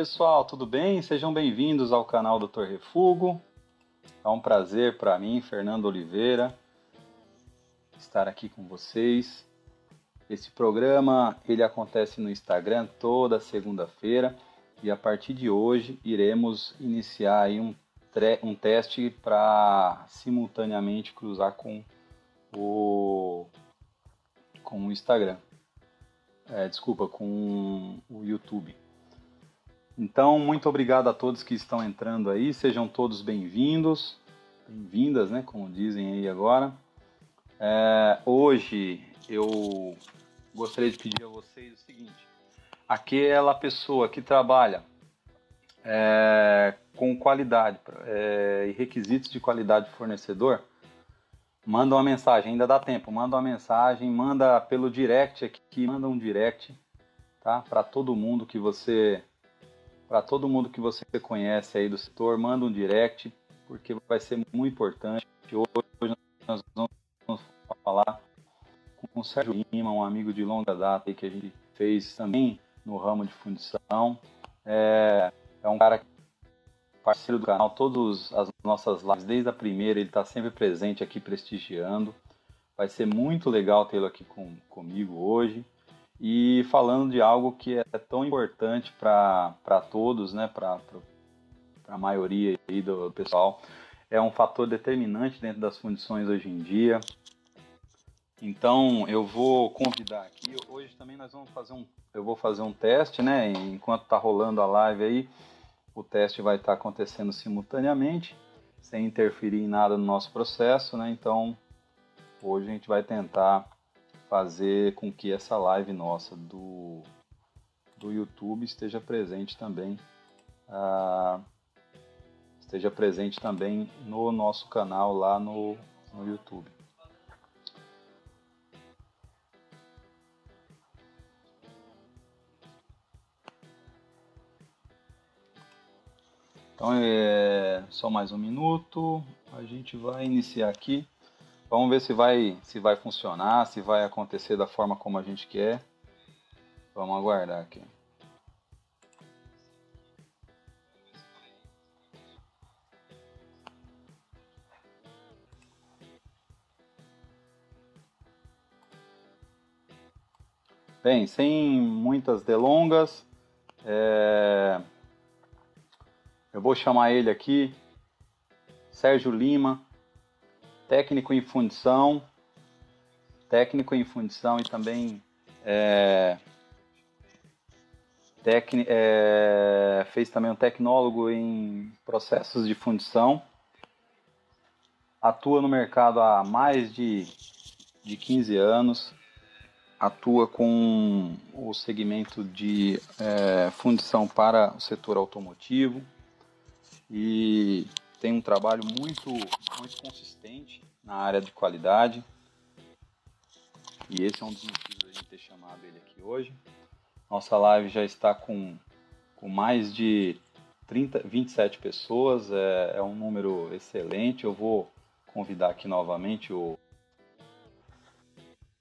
pessoal, tudo bem? Sejam bem-vindos ao canal Dr. Refugo. É um prazer para mim, Fernando Oliveira, estar aqui com vocês. Esse programa ele acontece no Instagram toda segunda-feira e a partir de hoje iremos iniciar um, um teste para simultaneamente cruzar com o com o Instagram. É, desculpa, com o YouTube. Então, muito obrigado a todos que estão entrando aí, sejam todos bem-vindos, bem-vindas, né, como dizem aí agora. É, hoje eu gostaria de pedir a vocês o seguinte: aquela pessoa que trabalha é, com qualidade é, e requisitos de qualidade de fornecedor, manda uma mensagem, ainda dá tempo, manda uma mensagem, manda pelo direct aqui, manda um direct, tá? Para todo mundo que você para todo mundo que você conhece aí do setor, manda um direct, porque vai ser muito importante. Hoje nós vamos falar com o Sérgio Lima, um amigo de longa data que a gente fez também no ramo de fundição. É, é um cara parceiro do canal, todas as nossas lives, desde a primeira, ele está sempre presente aqui prestigiando. Vai ser muito legal tê-lo aqui com, comigo hoje e falando de algo que é tão importante para todos, né, para a maioria aí do pessoal, é um fator determinante dentro das fundições hoje em dia. Então eu vou convidar aqui. Hoje também nós vamos fazer um, eu vou fazer um teste, né? Enquanto está rolando a live aí, o teste vai estar tá acontecendo simultaneamente, sem interferir em nada no nosso processo, né? Então hoje a gente vai tentar fazer com que essa live nossa do, do YouTube esteja presente também. Uh, esteja presente também no nosso canal lá no, no YouTube. Então é só mais um minuto, a gente vai iniciar aqui. Vamos ver se vai, se vai funcionar, se vai acontecer da forma como a gente quer. Vamos aguardar aqui. Bem, sem muitas delongas, é... eu vou chamar ele aqui, Sérgio Lima, técnico em fundição, técnico em fundição e também é, é, fez também um tecnólogo em processos de fundição, atua no mercado há mais de, de 15 anos, atua com o segmento de é, fundição para o setor automotivo. E tem um trabalho muito, muito consistente na área de qualidade. E esse é um dos motivos da gente ter chamado ele aqui hoje. Nossa live já está com, com mais de 30, 27 pessoas, é, é um número excelente. Eu vou convidar aqui novamente o.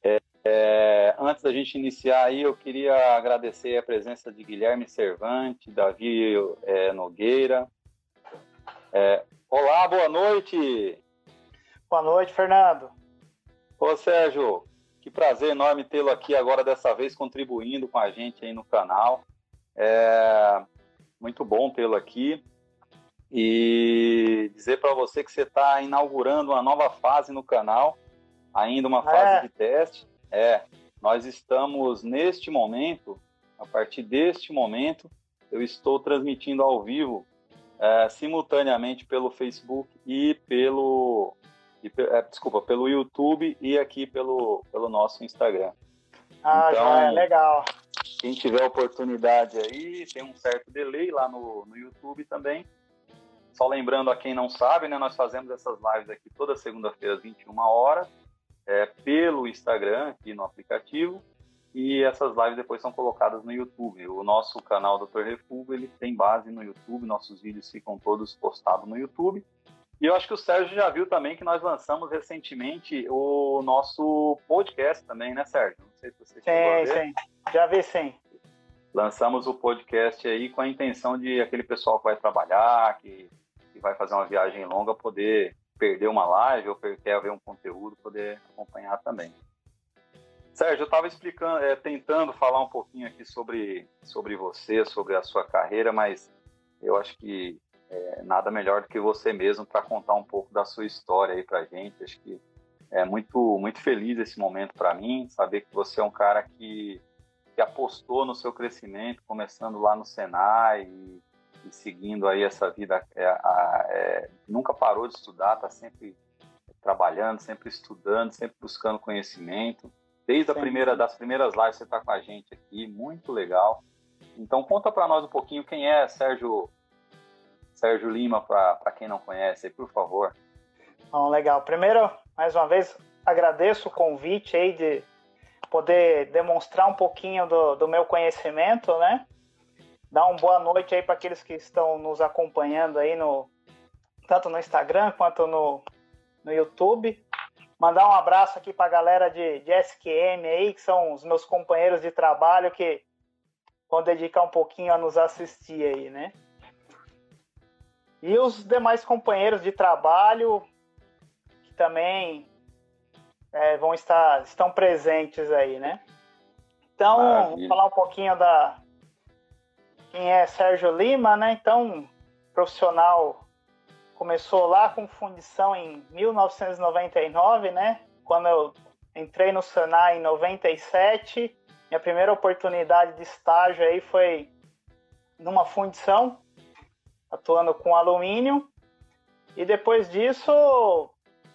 É, é, antes da gente iniciar aí, eu queria agradecer a presença de Guilherme Servante, Davi é, Nogueira, é, olá, boa noite. Boa noite, Fernando. Ô, Sérgio, que prazer enorme tê-lo aqui agora, dessa vez, contribuindo com a gente aí no canal. É muito bom tê-lo aqui. E dizer para você que você está inaugurando uma nova fase no canal, ainda uma fase é. de teste. É, nós estamos neste momento, a partir deste momento, eu estou transmitindo ao vivo é, simultaneamente pelo Facebook e pelo e, é, desculpa pelo YouTube e aqui pelo pelo nosso Instagram. Ah, então, já é legal. Quem tiver oportunidade aí, tem um certo delay lá no, no YouTube também. Só lembrando a quem não sabe, né, nós fazemos essas lives aqui toda segunda-feira às 21 horas, é, pelo Instagram, aqui no aplicativo, e essas lives depois são colocadas no YouTube. O nosso canal Dr. Refúgio, ele tem base no YouTube, nossos vídeos ficam todos postados no YouTube. E eu acho que o Sérgio já viu também que nós lançamos recentemente o nosso podcast também, né, Sérgio? Não sei se você sim, sim. Já vi sim. lançamos o podcast aí com a intenção de aquele pessoal que vai trabalhar, que, que vai fazer uma viagem longa, poder perder uma live ou quer ver um conteúdo, poder acompanhar também. Sérgio, eu estava explicando, é, tentando falar um pouquinho aqui sobre, sobre você, sobre a sua carreira, mas eu acho que é, nada melhor do que você mesmo para contar um pouco da sua história aí para gente. Acho que é muito, muito feliz esse momento para mim, saber que você é um cara que, que apostou no seu crescimento, começando lá no Senai e, e seguindo aí essa vida, é, é, nunca parou de estudar, está sempre trabalhando, sempre estudando, sempre buscando conhecimento. Desde a primeira das primeiras lives você está com a gente aqui, muito legal. Então conta para nós um pouquinho quem é Sérgio Sérgio Lima para quem não conhece, por favor. Bom, legal. Primeiro, mais uma vez, agradeço o convite aí de poder demonstrar um pouquinho do, do meu conhecimento, né? Dar uma boa noite aí para aqueles que estão nos acompanhando aí no tanto no Instagram quanto no, no YouTube. Mandar um abraço aqui para a galera de, de SQM aí, que são os meus companheiros de trabalho que vão dedicar um pouquinho a nos assistir aí, né? E os demais companheiros de trabalho que também é, vão estar estão presentes aí, né? Então, Maravilha. vou falar um pouquinho da quem é Sérgio Lima, né? Então, profissional começou lá com fundição em 1999, né? Quando eu entrei no Senai em 97, minha primeira oportunidade de estágio aí foi numa fundição, atuando com alumínio. E depois disso,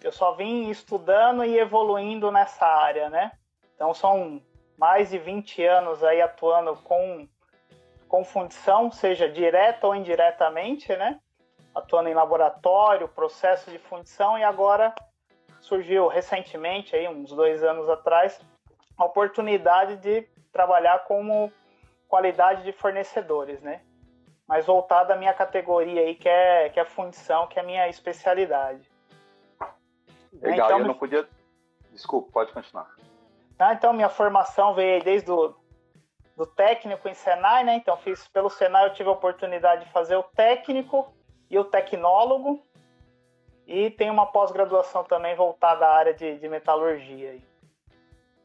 eu só vim estudando e evoluindo nessa área, né? Então são mais de 20 anos aí atuando com, com fundição, seja direta ou indiretamente, né? Atuando em laboratório, processo de fundição, e agora surgiu recentemente, aí, uns dois anos atrás, a oportunidade de trabalhar como qualidade de fornecedores, né? Mas voltado à minha categoria aí, que é, que é fundição, que é a minha especialidade. Legal, então, eu não podia... Desculpa, pode continuar. Ah, então, minha formação veio desde o do técnico em Senai, né? Então, fiz pelo Senai, eu tive a oportunidade de fazer o técnico, e o tecnólogo, e tem uma pós-graduação também voltada à área de, de metalurgia. Aí.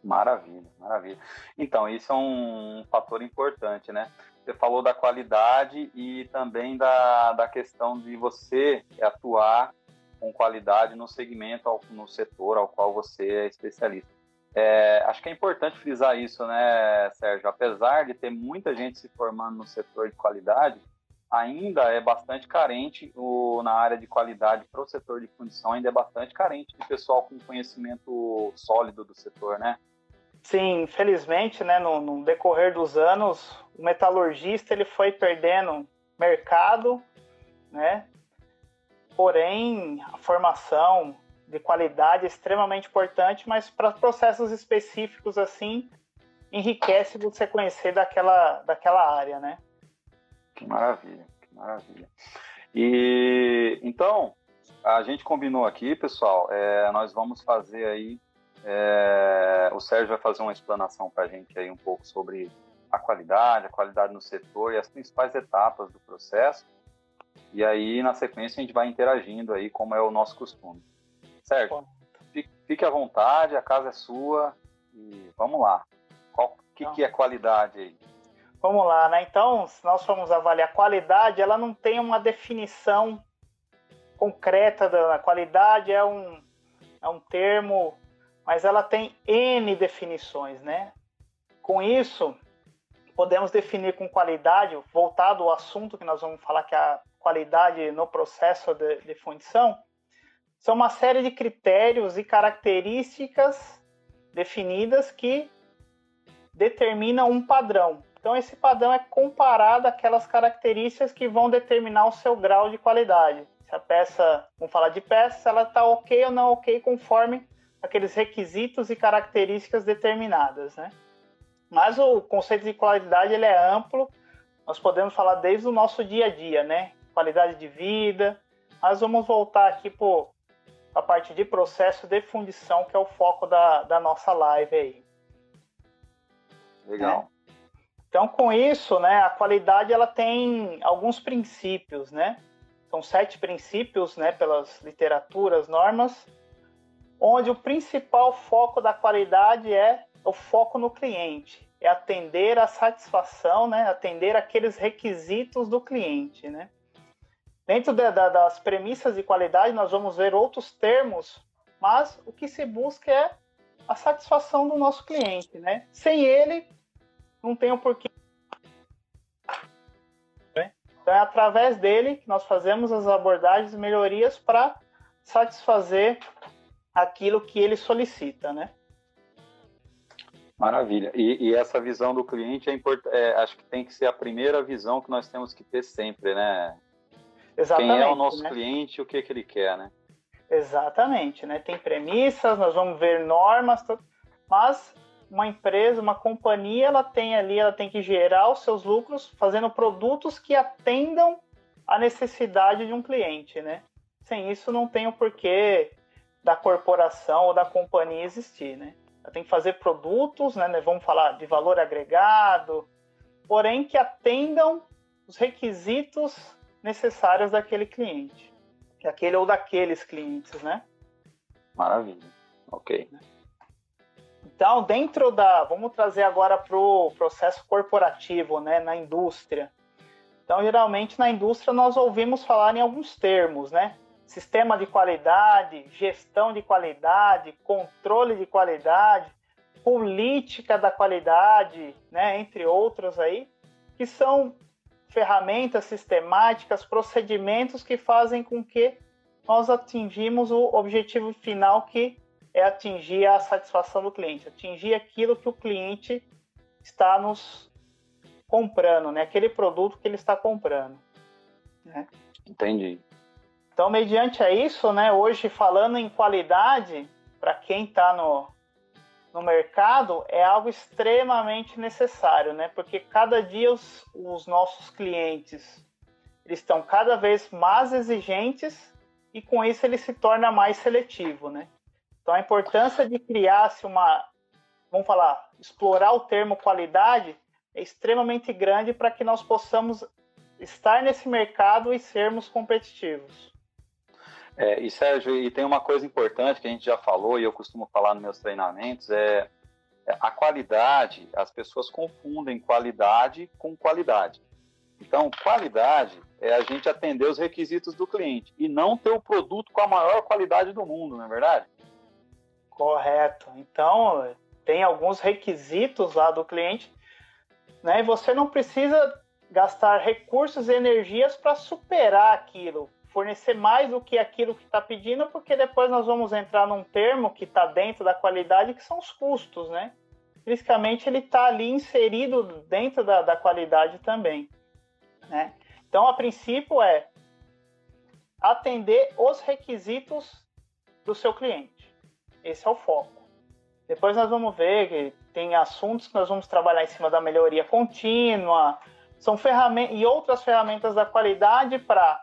Maravilha, maravilha. Então, isso é um fator importante, né? Você falou da qualidade e também da, da questão de você atuar com qualidade no segmento, no setor ao qual você é especialista. É, acho que é importante frisar isso, né, Sérgio? Apesar de ter muita gente se formando no setor de qualidade, ainda é bastante carente o, na área de qualidade para o setor de fundição, ainda é bastante carente de pessoal com conhecimento sólido do setor, né? Sim, infelizmente, né, no, no decorrer dos anos, o metalurgista ele foi perdendo mercado, né? Porém, a formação de qualidade é extremamente importante, mas para processos específicos assim, enriquece você conhecer daquela, daquela área, né? Que maravilha, que maravilha. E então, a gente combinou aqui, pessoal, é, nós vamos fazer aí. É, o Sérgio vai fazer uma explanação para a gente aí um pouco sobre a qualidade, a qualidade no setor e as principais etapas do processo. E aí, na sequência, a gente vai interagindo aí, como é o nosso costume. Sérgio, fique à vontade, a casa é sua e vamos lá. O que, que é qualidade aí? Vamos lá, né? Então, se nós formos avaliar qualidade, ela não tem uma definição concreta da qualidade, é um, é um termo, mas ela tem N definições, né? Com isso, podemos definir com qualidade, voltado ao assunto que nós vamos falar, que é a qualidade no processo de, de fundição, são uma série de critérios e características definidas que determinam um padrão. Então, esse padrão é comparado àquelas características que vão determinar o seu grau de qualidade. Se a peça, vamos falar de peça, ela está ok ou não ok conforme aqueles requisitos e características determinadas, né? Mas o conceito de qualidade ele é amplo. Nós podemos falar desde o nosso dia a dia, né? Qualidade de vida. Mas vamos voltar aqui para a parte de processo de fundição, que é o foco da, da nossa live aí. Legal. Então, com isso, né, a qualidade ela tem alguns princípios, né? São sete princípios, né, pelas literaturas, normas, onde o principal foco da qualidade é o foco no cliente, é atender a satisfação, né, atender aqueles requisitos do cliente, né? Dentro de, da, das premissas de qualidade, nós vamos ver outros termos, mas o que se busca é a satisfação do nosso cliente, né? Sem ele, não tem o um porquê. Então é através dele que nós fazemos as abordagens e melhorias para satisfazer aquilo que ele solicita, né? Maravilha. E, e essa visão do cliente é importante. É, acho que tem que ser a primeira visão que nós temos que ter sempre, né? Exatamente. Quem é o nosso né? cliente, o que que ele quer, né? Exatamente, né? Tem premissas, nós vamos ver normas, mas uma empresa, uma companhia, ela tem ali, ela tem que gerar os seus lucros fazendo produtos que atendam a necessidade de um cliente, né? Sem isso não tem o porquê da corporação ou da companhia existir, né? Ela tem que fazer produtos, né? Vamos falar de valor agregado, porém que atendam os requisitos necessários daquele cliente, daquele ou daqueles clientes, né? Maravilha. Ok. Então, dentro da. Vamos trazer agora para o processo corporativo, né, na indústria. Então, geralmente na indústria nós ouvimos falar em alguns termos, né? Sistema de qualidade, gestão de qualidade, controle de qualidade, política da qualidade, né, entre outros aí, que são ferramentas sistemáticas, procedimentos que fazem com que nós atingimos o objetivo final que é atingir a satisfação do cliente, atingir aquilo que o cliente está nos comprando, né? Aquele produto que ele está comprando. Né? Entendi. Então, mediante a isso, né? Hoje falando em qualidade, para quem está no, no mercado, é algo extremamente necessário, né? Porque cada dia os, os nossos clientes eles estão cada vez mais exigentes e com isso ele se torna mais seletivo, né? Então, a importância de criar-se uma, vamos falar, explorar o termo qualidade é extremamente grande para que nós possamos estar nesse mercado e sermos competitivos. É, e Sérgio, e tem uma coisa importante que a gente já falou e eu costumo falar nos meus treinamentos é, é a qualidade. As pessoas confundem qualidade com qualidade. Então, qualidade é a gente atender os requisitos do cliente e não ter o produto com a maior qualidade do mundo, não é verdade? Correto. Então, tem alguns requisitos lá do cliente, né? E você não precisa gastar recursos e energias para superar aquilo, fornecer mais do que aquilo que está pedindo, porque depois nós vamos entrar num termo que está dentro da qualidade, que são os custos, né? Fisicamente ele está ali inserido dentro da, da qualidade também, né? Então, a princípio é atender os requisitos do seu cliente. Esse é o foco. Depois nós vamos ver que tem assuntos que nós vamos trabalhar em cima da melhoria contínua, são ferramentas e outras ferramentas da qualidade para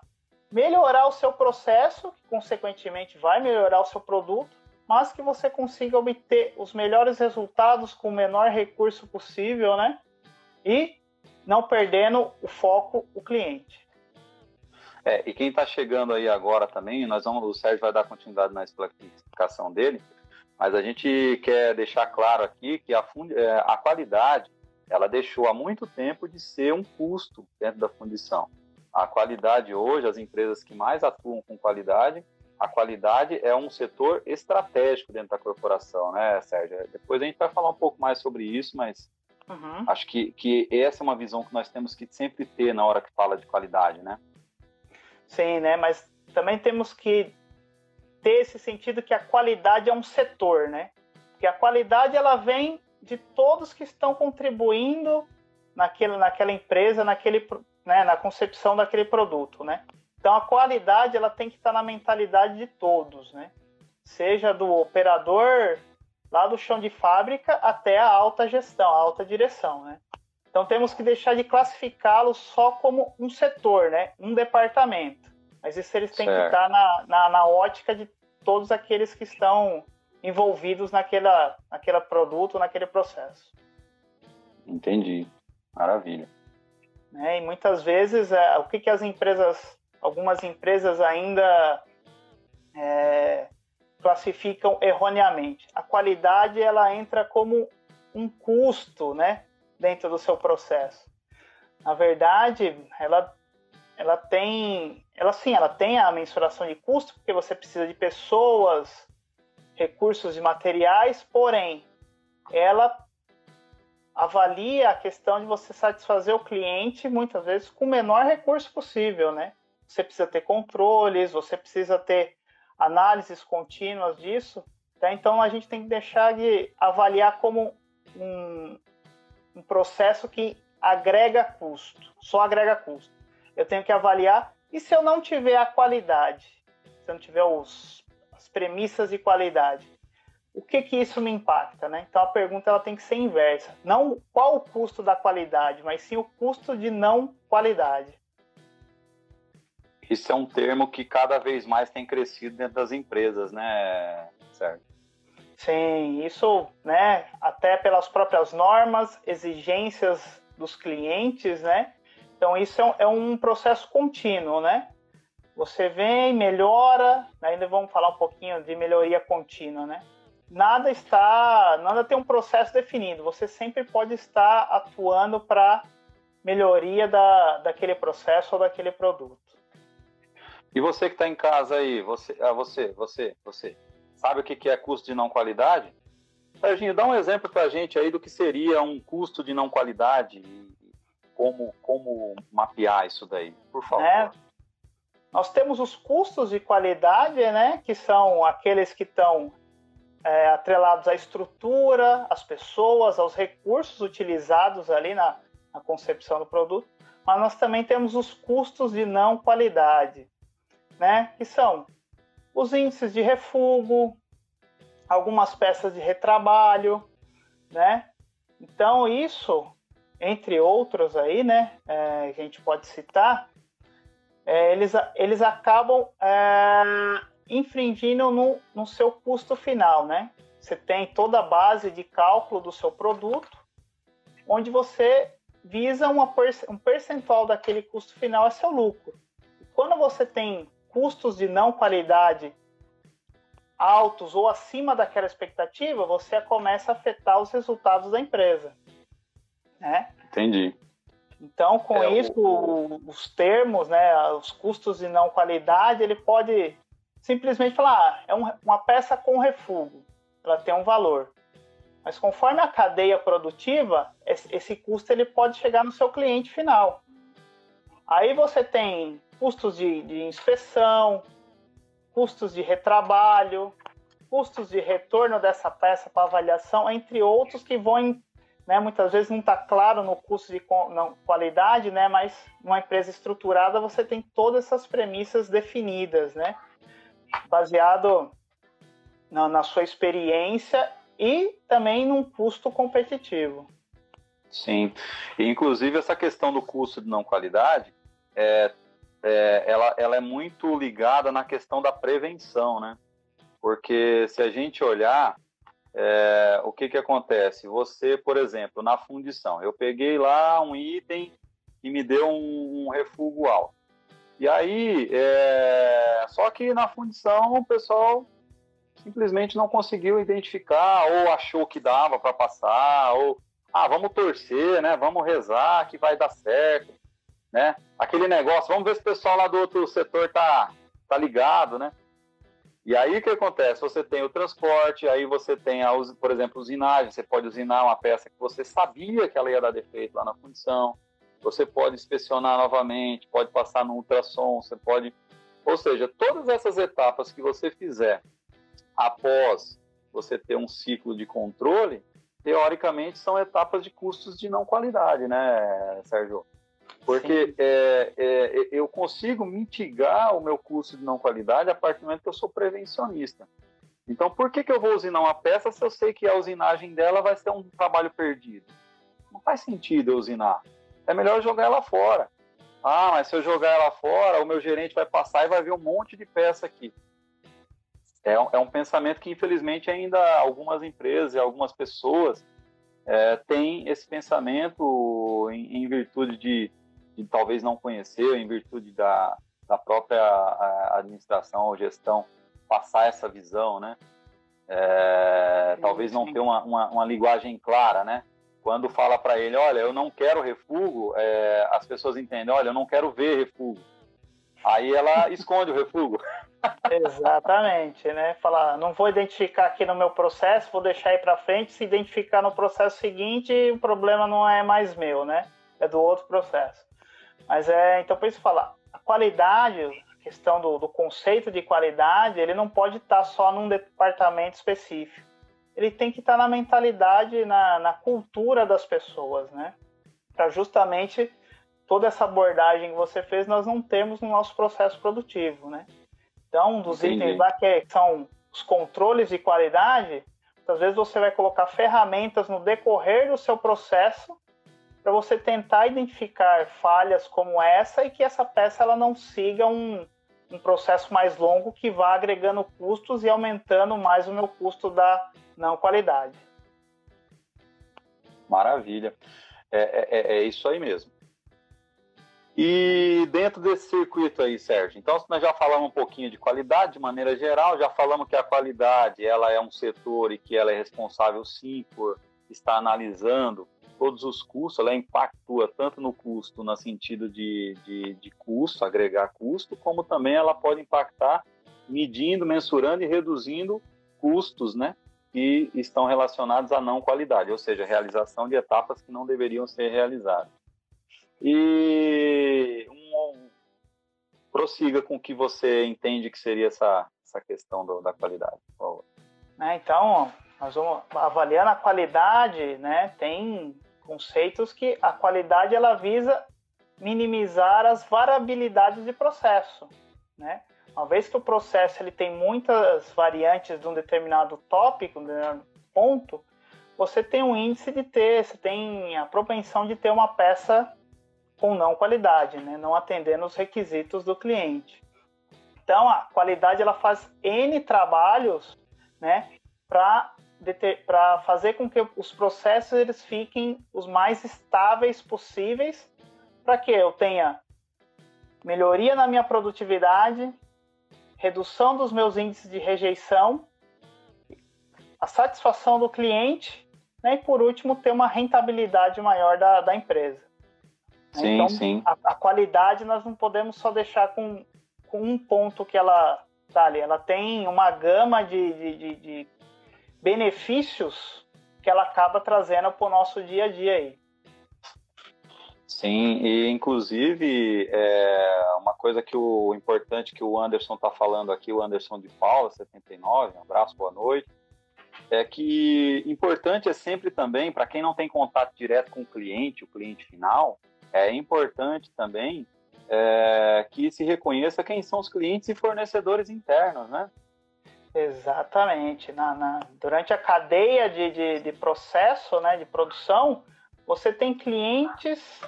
melhorar o seu processo, que consequentemente vai melhorar o seu produto, mas que você consiga obter os melhores resultados com o menor recurso possível, né? E não perdendo o foco, o cliente. É, e quem está chegando aí agora também, nós vamos, o Sérgio vai dar continuidade na explicação dele, mas a gente quer deixar claro aqui que a, é, a qualidade ela deixou há muito tempo de ser um custo dentro da fundição. A qualidade hoje, as empresas que mais atuam com qualidade, a qualidade é um setor estratégico dentro da corporação, né, Sérgio? Depois a gente vai falar um pouco mais sobre isso, mas uhum. acho que, que essa é uma visão que nós temos que sempre ter na hora que fala de qualidade, né? Sim, né? Mas também temos que ter esse sentido que a qualidade é um setor, né? Que a qualidade ela vem de todos que estão contribuindo naquele, naquela empresa, naquele, né, na concepção daquele produto, né? Então a qualidade ela tem que estar na mentalidade de todos, né? Seja do operador lá do chão de fábrica até a alta gestão, a alta direção, né? Então temos que deixar de classificá-lo só como um setor, né? um departamento. Mas isso eles têm certo. que estar na, na, na, ótica de todos aqueles que estão envolvidos naquela, naquele produto, naquele processo. Entendi. Maravilha. Né? E muitas vezes, é, o que, que as empresas, algumas empresas ainda é, classificam erroneamente? A qualidade ela entra como um custo, né, dentro do seu processo. Na verdade, ela ela tem, ela sim, ela tem a mensuração de custo porque você precisa de pessoas, recursos e materiais, porém, ela avalia a questão de você satisfazer o cliente muitas vezes com o menor recurso possível, né? Você precisa ter controles, você precisa ter análises contínuas disso. Tá? Então a gente tem que deixar de avaliar como um, um processo que agrega custo, só agrega custo. Eu tenho que avaliar e se eu não tiver a qualidade, se eu não tiver os, as premissas de qualidade, o que que isso me impacta, né? Então a pergunta ela tem que ser inversa. Não qual o custo da qualidade, mas sim o custo de não qualidade. Isso é um termo que cada vez mais tem crescido dentro das empresas, né, certo? Sim, isso, né, até pelas próprias normas, exigências dos clientes, né? Então isso é um, é um processo contínuo, né? Você vem, melhora, ainda vamos falar um pouquinho de melhoria contínua, né? nada está, nada tem um processo definido. Você sempre pode estar atuando para melhoria da, daquele processo ou daquele produto. E você que está em casa aí, você, ah, você, você, você, sabe o que é custo de não qualidade? Serginho, dá um exemplo para a gente aí do que seria um custo de não qualidade e como, como mapear isso daí, por favor. É, nós temos os custos de qualidade, né, que são aqueles que estão é, atrelados à estrutura, às pessoas, aos recursos utilizados ali na, na concepção do produto, mas nós também temos os custos de não qualidade, né? Que são os índices de refugo, algumas peças de retrabalho, né? Então isso, entre outros aí, né? É, a gente pode citar, é, eles, eles acabam é, infringindo no, no seu custo final, né? Você tem toda a base de cálculo do seu produto, onde você visa uma, um percentual daquele custo final é seu lucro. Quando você tem custos de não qualidade altos ou acima daquela expectativa, você começa a afetar os resultados da empresa. Né? Entendi. Então, com é, isso, o... os termos, né, os custos de não qualidade, ele pode simplesmente falar, ah, é um, uma peça com refúgio, ela tem um valor. Mas conforme a cadeia produtiva, esse, esse custo ele pode chegar no seu cliente final. Aí você tem custos de, de inspeção, custos de retrabalho, custos de retorno dessa peça para avaliação, entre outros que vão, né, muitas vezes não está claro no custo de não, qualidade, né, mas numa empresa estruturada você tem todas essas premissas definidas, né? baseado na, na sua experiência e também num custo competitivo. Sim, inclusive essa questão do custo de não qualidade, é, é, ela, ela é muito ligada na questão da prevenção, né? Porque se a gente olhar, é, o que que acontece? Você, por exemplo, na fundição, eu peguei lá um item e me deu um, um refúgio alto. E aí, é... só que na fundição o pessoal simplesmente não conseguiu identificar ou achou que dava para passar ou ah, vamos torcer, né? Vamos rezar que vai dar certo, né? Aquele negócio, vamos ver se o pessoal lá do outro setor tá tá ligado, né? E aí o que acontece? Você tem o transporte, aí você tem, a, por exemplo, usinagem. Você pode usinar uma peça que você sabia que ela ia dar defeito lá na fundição você pode inspecionar novamente, pode passar no ultrassom, você pode. Ou seja, todas essas etapas que você fizer após você ter um ciclo de controle, teoricamente são etapas de custos de não qualidade, né, Sérgio? Porque é, é, eu consigo mitigar o meu custo de não qualidade a partir do momento que eu sou prevencionista. Então, por que, que eu vou usinar uma peça se eu sei que a usinagem dela vai ser um trabalho perdido? Não faz sentido eu usinar é melhor jogar ela fora. Ah, mas se eu jogar ela fora, o meu gerente vai passar e vai ver um monte de peça aqui. É um, é um pensamento que, infelizmente, ainda algumas empresas e algumas pessoas é, têm esse pensamento em, em virtude de, de, talvez não conhecer, em virtude da, da própria administração ou gestão passar essa visão, né? É, sim, talvez não ter uma, uma, uma, linguagem clara, né? Quando fala para ele, olha, eu não quero refúgio, é, as pessoas entendem, olha, eu não quero ver refúgio. Aí ela esconde o refúgio. Exatamente, né? Falar, não vou identificar aqui no meu processo, vou deixar aí para frente. Se identificar no processo seguinte, o problema não é mais meu, né? É do outro processo. Mas é, então por isso falar, a qualidade, a questão do, do conceito de qualidade, ele não pode estar só num departamento específico. Ele tem que estar na mentalidade, na, na cultura das pessoas, né? Para justamente toda essa abordagem que você fez, nós não temos no nosso processo produtivo, né? Então, um dos Entendi. itens lá que são os controles de qualidade, às vezes você vai colocar ferramentas no decorrer do seu processo para você tentar identificar falhas como essa e que essa peça ela não siga um, um processo mais longo que vá agregando custos e aumentando mais o meu custo da não qualidade. Maravilha. É, é, é, é isso aí mesmo. E dentro desse circuito aí, Sérgio, então nós já falamos um pouquinho de qualidade de maneira geral, já falamos que a qualidade ela é um setor e que ela é responsável sim por estar analisando todos os custos, ela impactua tanto no custo, no sentido de, de, de custo, agregar custo, como também ela pode impactar medindo, mensurando e reduzindo custos, né? Que estão relacionados à não qualidade, ou seja, realização de etapas que não deveriam ser realizadas. E um, prossiga com o que você entende que seria essa, essa questão do, da qualidade, por favor. É, então, nós vamos avaliando a qualidade, né? Tem conceitos que a qualidade ela visa minimizar as variabilidades de processo, né? Uma vez que o processo ele tem muitas variantes de um determinado tópico, um ponto, você tem um índice de ter, você tem a propensão de ter uma peça com não qualidade, né? não atendendo os requisitos do cliente. Então, a qualidade ela faz N trabalhos né, para fazer com que os processos eles fiquem os mais estáveis possíveis para que eu tenha melhoria na minha produtividade, redução dos meus índices de rejeição, a satisfação do cliente né, e, por último, ter uma rentabilidade maior da, da empresa. Sim, então, sim. A, a, qualidade nós não podemos só deixar com, com um ponto que ela tá ali. Ela tem uma gama de, de, de, de benefícios que ela acaba trazendo para o nosso dia a dia aí. Sim, e inclusive é uma coisa que o importante que o Anderson está falando aqui, o Anderson de Paula, 79, um abraço, boa noite, é que importante é sempre também, para quem não tem contato direto com o cliente, o cliente final, é importante também é, que se reconheça quem são os clientes e fornecedores internos, né? Exatamente. Na, na durante a cadeia de, de, de, processo, né, de produção, você tem clientes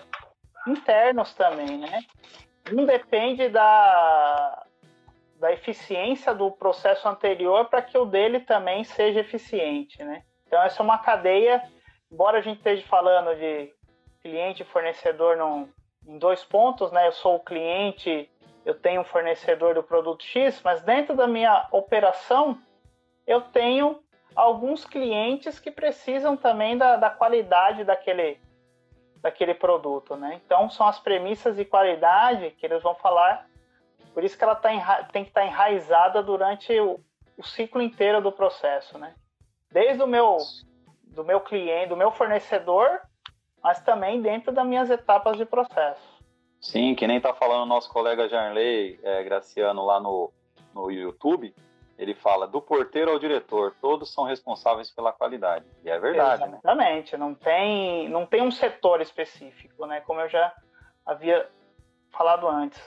internos também, né? Um depende da, da eficiência do processo anterior para que o dele também seja eficiente, né? Então essa é uma cadeia, embora a gente esteja falando de cliente e fornecedor num, em dois pontos, né? Eu sou o cliente, eu tenho um fornecedor do produto X, mas dentro da minha operação eu tenho alguns clientes que precisam também da, da qualidade daquele, daquele produto, né? Então são as premissas de qualidade que eles vão falar, por isso que ela tá tem que estar tá enraizada durante o, o ciclo inteiro do processo, né? Desde o meu do meu cliente, do meu fornecedor mas também dentro das minhas etapas de processo. Sim, que nem está falando o nosso colega Jarley é, Graciano lá no, no YouTube, ele fala do porteiro ao diretor, todos são responsáveis pela qualidade. E é verdade? Exatamente, né? não tem, não tem um setor específico, né? Como eu já havia falado antes.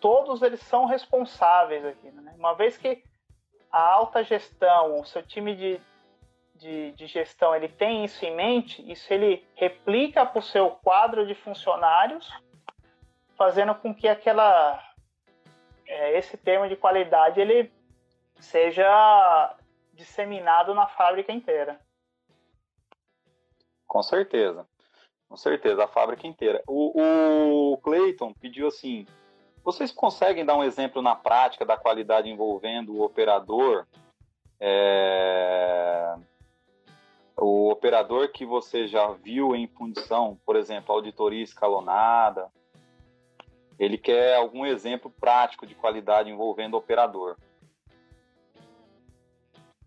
Todos eles são responsáveis aqui, né? Uma vez que a alta gestão, o seu time de, de, de gestão ele tem isso em mente, isso ele replica para o seu quadro de funcionários, fazendo com que aquela é, esse termo de qualidade ele seja disseminado na fábrica inteira. Com certeza. Com certeza, a fábrica inteira. O, o Clayton pediu assim: vocês conseguem dar um exemplo na prática da qualidade envolvendo o operador? É, o operador que você já viu em fundição, por exemplo, auditoria escalonada, ele quer algum exemplo prático de qualidade envolvendo o operador.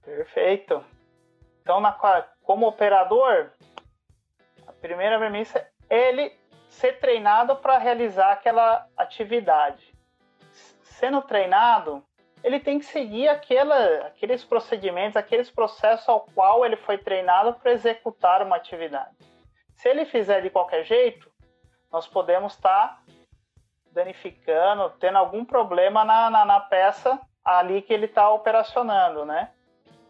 Perfeito. Então, na, como operador, a primeira premissa é ele ser treinado para realizar aquela atividade. Sendo treinado, ele tem que seguir aquela, aqueles procedimentos, aqueles processos ao qual ele foi treinado para executar uma atividade. Se ele fizer de qualquer jeito, nós podemos estar tá danificando, tendo algum problema na, na, na peça ali que ele está operacionando, né?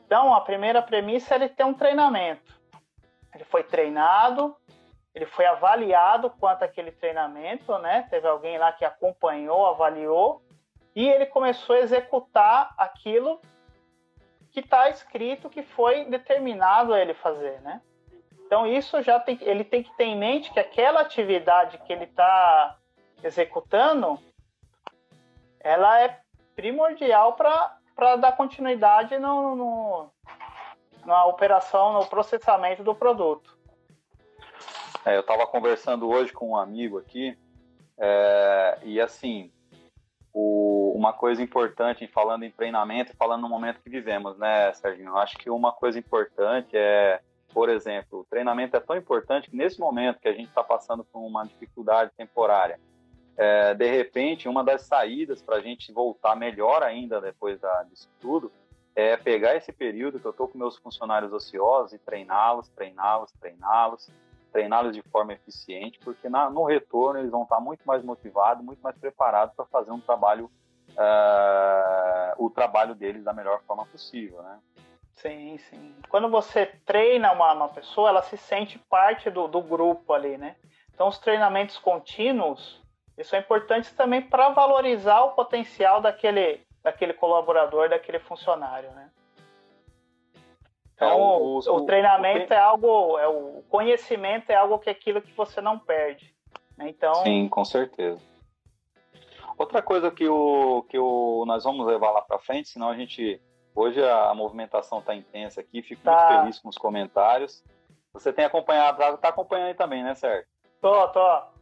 Então, a primeira premissa é ele ter um treinamento. Ele foi treinado, ele foi avaliado quanto àquele treinamento, né? Teve alguém lá que acompanhou, avaliou, e ele começou a executar aquilo que está escrito, que foi determinado a ele fazer, né? Então isso já tem, ele tem que ter em mente que aquela atividade que ele está executando, ela é primordial para dar continuidade no, no, na operação, no processamento do produto. É, eu estava conversando hoje com um amigo aqui, é, e assim, o, uma coisa importante em falando em treinamento e falando no momento que vivemos, né, Serginho? Eu acho que uma coisa importante é, por exemplo, o treinamento é tão importante que nesse momento que a gente está passando por uma dificuldade temporária, é, de repente, uma das saídas para a gente voltar melhor ainda depois da, disso tudo é pegar esse período que eu estou com meus funcionários ociosos e treiná-los, treiná-los, treiná-los, treiná-los de forma eficiente, porque na, no retorno eles vão estar muito mais motivados, muito mais preparados para fazer um trabalho, uh, o trabalho deles da melhor forma possível, né? Sim, sim. Quando você treina uma, uma pessoa, ela se sente parte do, do grupo ali, né? Então, os treinamentos contínuos, isso é importante também para valorizar o potencial daquele, daquele colaborador, daquele funcionário, né? Então, é, o, o, o, treinamento o, é algo, é o conhecimento é algo que é aquilo que você não perde. Né? Então, sim, com certeza. Outra coisa que o que o nós vamos levar lá para frente, senão a gente hoje a movimentação está intensa aqui, fico tá. muito feliz com os comentários. Você tem acompanhado, está acompanhando aí também, né, Sérgio? Tô, tô.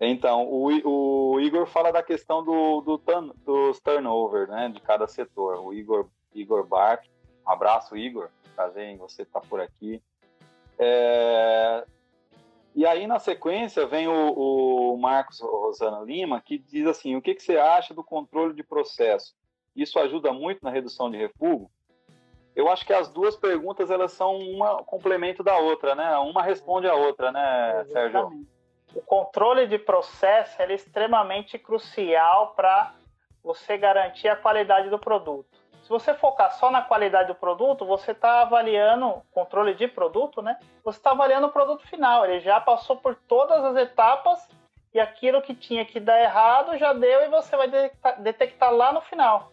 Então, o, o Igor fala da questão do, do turn, dos turnover, né, de cada setor. O Igor, Igor Bark, um abraço, Igor, prazer em você estar por aqui. É, e aí, na sequência, vem o, o Marcos Rosana Lima, que diz assim, o que, que você acha do controle de processo? Isso ajuda muito na redução de refúgio? Eu acho que as duas perguntas, elas são uma complemento da outra, né? Uma responde a outra, né, Sérgio? O controle de processo é extremamente crucial para você garantir a qualidade do produto. Se você focar só na qualidade do produto, você está avaliando controle de produto, né? Você está avaliando o produto final. Ele já passou por todas as etapas e aquilo que tinha que dar errado já deu e você vai detectar, detectar lá no final.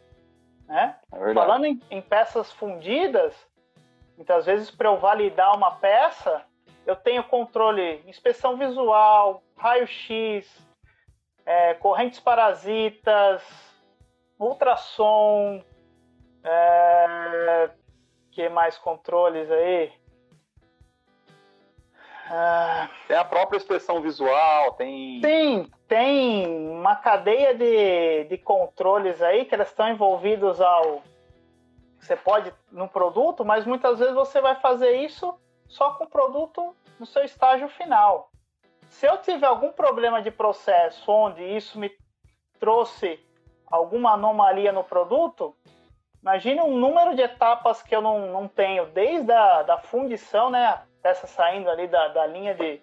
Né? É Falando em, em peças fundidas, muitas vezes para eu validar uma peça, eu tenho controle, inspeção visual, raio-x, é, correntes parasitas, ultrassom, é, que mais controles aí? Ah, tem a própria inspeção visual, tem. Sim, tem uma cadeia de, de controles aí que elas estão envolvidos ao. Você pode no produto, mas muitas vezes você vai fazer isso só com o produto no seu estágio final. Se eu tiver algum problema de processo onde isso me trouxe alguma anomalia no produto, imagine um número de etapas que eu não, não tenho, desde a da fundição, né, peça saindo ali da, da linha de,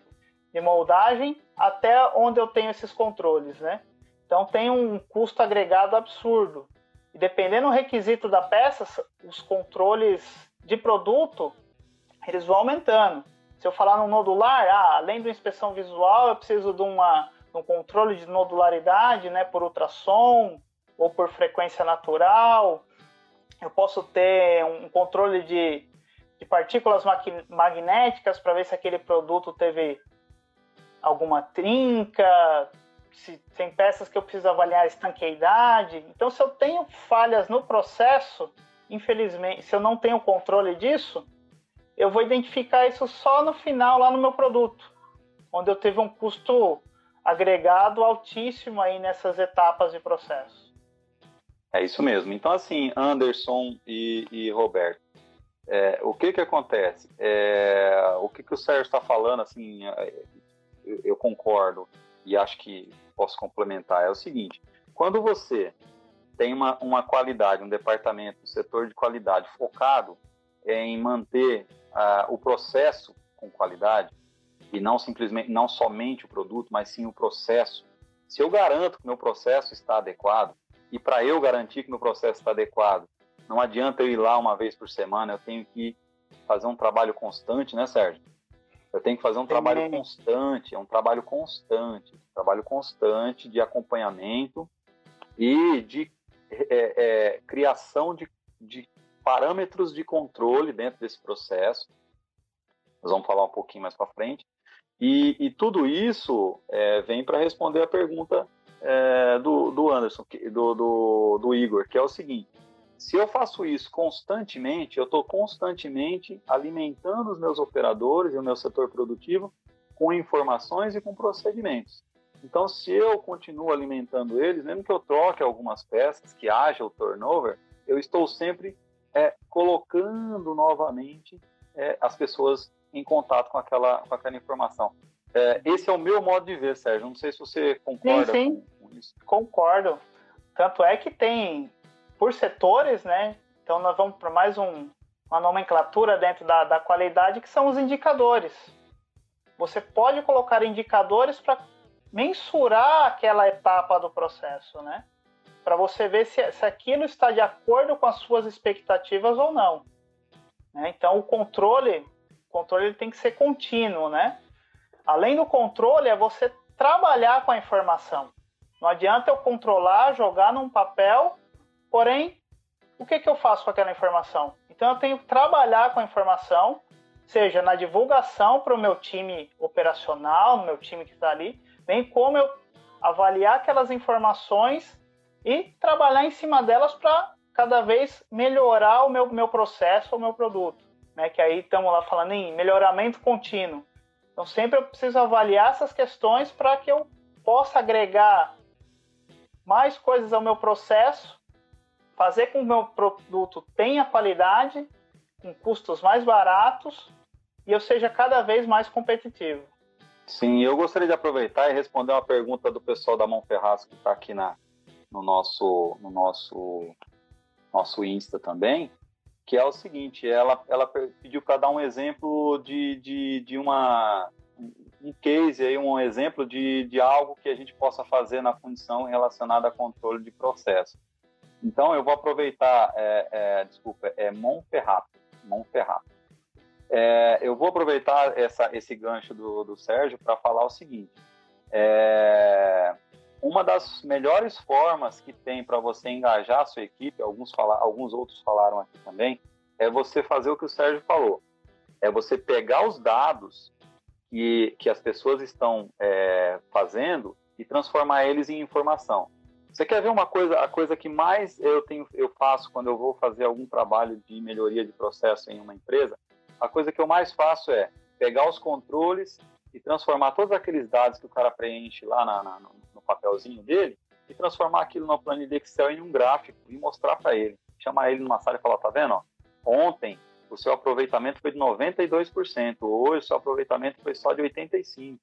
de moldagem, até onde eu tenho esses controles, né? Então tem um custo agregado absurdo. E dependendo do requisito da peça, os controles de produto eles vão aumentando. Se eu falar no nodular, ah, além da inspeção visual, eu preciso de, uma, de um controle de nodularidade, né, por ultrassom ou por frequência natural. Eu posso ter um controle de, de partículas magnéticas para ver se aquele produto teve alguma trinca, se tem peças que eu preciso avaliar a estanqueidade. Então, se eu tenho falhas no processo, infelizmente, se eu não tenho controle disso, eu vou identificar isso só no final, lá no meu produto, onde eu teve um custo agregado altíssimo aí nessas etapas de processo. É isso mesmo. Então, assim, Anderson e, e Roberto, é, o que que acontece? É, o que que o Sérgio está falando, assim, é, eu, eu concordo e acho que posso complementar, é o seguinte, quando você tem uma, uma qualidade, um departamento, um setor de qualidade focado em manter uh, o processo com qualidade e não simplesmente, não somente o produto, mas sim o processo. Se eu garanto que meu processo está adequado e para eu garantir que meu processo está adequado, não adianta eu ir lá uma vez por semana, eu tenho que fazer um trabalho constante, né, Sérgio? Eu tenho que fazer um trabalho constante, é um trabalho constante, um trabalho constante de acompanhamento e de é, é, criação de, de parâmetros de controle dentro desse processo. Nós vamos falar um pouquinho mais para frente. E, e, tudo isso é, vem para responder a pergunta é, do, do Anderson, do, do, do Igor, que é o seguinte: se eu faço isso constantemente, eu estou constantemente alimentando os meus operadores e o meu setor produtivo com informações e com procedimentos. Então, se eu continuo alimentando eles, mesmo que eu troque algumas peças, que haja o turnover, eu estou sempre é, colocando novamente é, as pessoas em contato com aquela, com aquela informação. É, esse é o meu modo de ver, Sérgio. Não sei se você concorda sim, sim. Com, isso. Concordo. Tanto é que tem por setores, né? Então nós vamos para mais um, uma nomenclatura dentro da, da qualidade que são os indicadores. Você pode colocar indicadores para mensurar aquela etapa do processo, né? Para você ver se, se aquilo está de acordo com as suas expectativas ou não. Né? Então o controle, o controle ele tem que ser contínuo, né? Além do controle é você trabalhar com a informação. Não adianta eu controlar, jogar num papel Porém, o que, que eu faço com aquela informação? Então, eu tenho que trabalhar com a informação, seja na divulgação para o meu time operacional, no meu time que está ali, bem como eu avaliar aquelas informações e trabalhar em cima delas para cada vez melhorar o meu, meu processo, o meu produto. Né? Que aí estamos lá falando em melhoramento contínuo. Então, sempre eu preciso avaliar essas questões para que eu possa agregar mais coisas ao meu processo fazer com que o meu produto tenha qualidade, com custos mais baratos e eu seja cada vez mais competitivo. Sim, eu gostaria de aproveitar e responder uma pergunta do pessoal da Mão Ferraz que está aqui na, no nosso no nosso nosso Insta também, que é o seguinte, ela, ela pediu para dar um exemplo de, de, de uma um case aí, um exemplo de, de algo que a gente possa fazer na função relacionada a controle de processo. Então, eu vou aproveitar, é, é, desculpa, é Monferrato. Monferrato. É, eu vou aproveitar essa, esse gancho do, do Sérgio para falar o seguinte. É, uma das melhores formas que tem para você engajar a sua equipe, alguns, fala, alguns outros falaram aqui também, é você fazer o que o Sérgio falou. É você pegar os dados que, que as pessoas estão é, fazendo e transformar eles em informação. Você quer ver uma coisa, a coisa que mais eu tenho, eu faço quando eu vou fazer algum trabalho de melhoria de processo em uma empresa? A coisa que eu mais faço é pegar os controles e transformar todos aqueles dados que o cara preenche lá na, na, no papelzinho dele e transformar aquilo numa planilha de Excel em um gráfico e mostrar para ele. Chamar ele numa sala e falar, tá vendo? Ó, ontem o seu aproveitamento foi de 92%, hoje o seu aproveitamento foi só de 85%.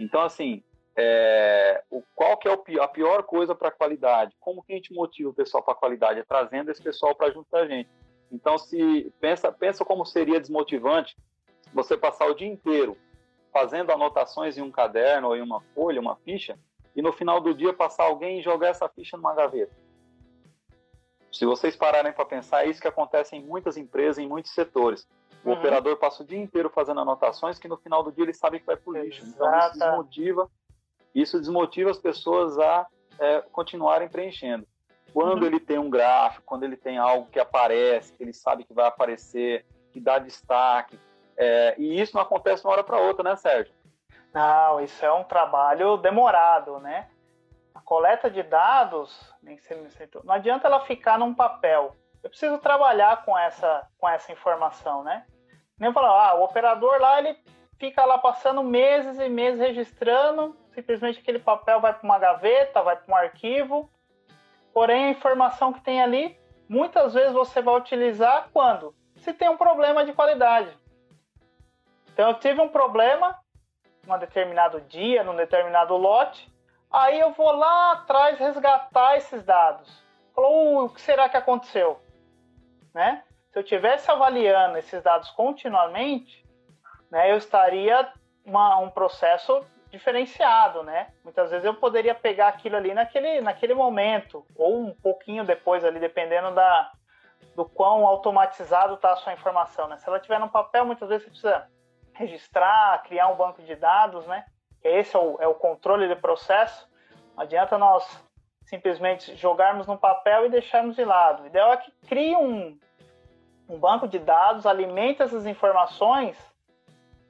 Então, assim, é, o, qual que é o, a pior coisa para a qualidade? Como que a gente motiva o pessoal para a qualidade? É trazendo esse pessoal para junto da gente. Então, se pensa, pensa como seria desmotivante você passar o dia inteiro fazendo anotações em um caderno ou em uma folha, uma ficha, e no final do dia passar alguém e jogar essa ficha numa gaveta. Se vocês pararem para pensar, é isso que acontece em muitas empresas, em muitos setores. O uhum. operador passa o dia inteiro fazendo anotações que no final do dia ele sabe que vai para o lixo. Então isso desmotiva isso desmotiva as pessoas a é, continuarem preenchendo. Quando uhum. ele tem um gráfico, quando ele tem algo que aparece, que ele sabe que vai aparecer, que dá destaque, é, e isso não acontece de uma hora para outra, né, Sérgio? Não, isso é um trabalho demorado, né? A coleta de dados, nem não adianta ela ficar num papel. Eu preciso trabalhar com essa, com essa informação, né? Nem falar, ah, o operador lá, ele fica lá passando meses e meses registrando, simplesmente aquele papel vai para uma gaveta, vai para um arquivo. Porém, a informação que tem ali, muitas vezes você vai utilizar quando? Se tem um problema de qualidade. Então, eu tive um problema, um determinado dia, num determinado lote, aí eu vou lá atrás resgatar esses dados. Falou, uh, o que será que aconteceu? Né? Se eu tivesse avaliando esses dados continuamente, né, eu estaria uma, um processo diferenciado, né? Muitas vezes eu poderia pegar aquilo ali naquele, naquele momento, ou um pouquinho depois ali, dependendo da, do quão automatizado está a sua informação, né? Se ela tiver no papel, muitas vezes você precisa registrar, criar um banco de dados, né? Esse é o, é o controle do processo. Não adianta nós simplesmente jogarmos no papel e deixarmos de lado. O ideal é que crie um, um banco de dados, alimente essas informações,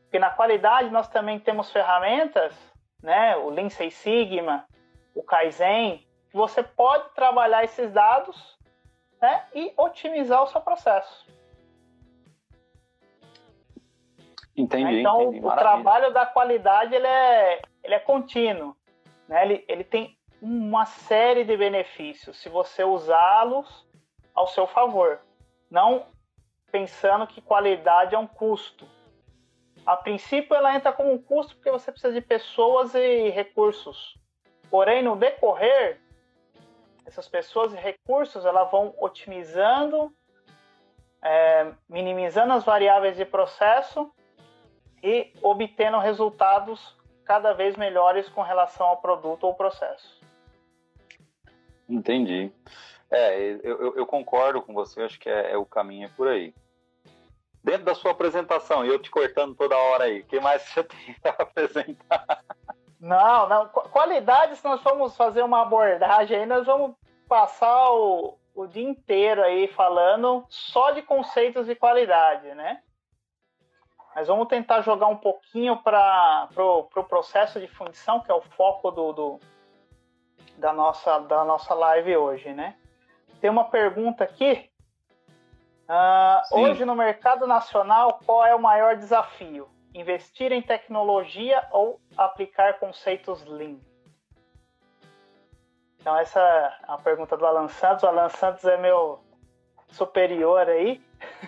porque na qualidade nós também temos ferramentas, né? O Lean Six Sigma, o Kaizen, que você pode trabalhar esses dados né? e otimizar o seu processo. Entendi. Então, entendi. o trabalho da qualidade ele é, ele é contínuo. Né? Ele, ele tem uma série de benefícios se você usá-los ao seu favor. Não pensando que qualidade é um custo. A princípio, ela entra como um custo porque você precisa de pessoas e recursos. Porém, no decorrer, essas pessoas e recursos elas vão otimizando, é, minimizando as variáveis de processo e obtendo resultados cada vez melhores com relação ao produto ou processo. Entendi. É, eu, eu, concordo com você, acho que é, é, o caminho é por aí. Dentro da sua apresentação, eu te cortando toda hora aí, o que mais você tem para apresentar? Não, não. Qualidade, se nós formos fazer uma abordagem aí, nós vamos passar o, o dia inteiro aí falando só de conceitos de qualidade, né? Mas vamos tentar jogar um pouquinho para o pro, pro processo de fundição, que é o foco do, do, da, nossa, da nossa live hoje, né? Tem uma pergunta aqui. Uh, hoje no mercado nacional, qual é o maior desafio? Investir em tecnologia ou aplicar conceitos Lean? Então essa é a pergunta do Alan Santos. O Alan Santos é meu superior aí.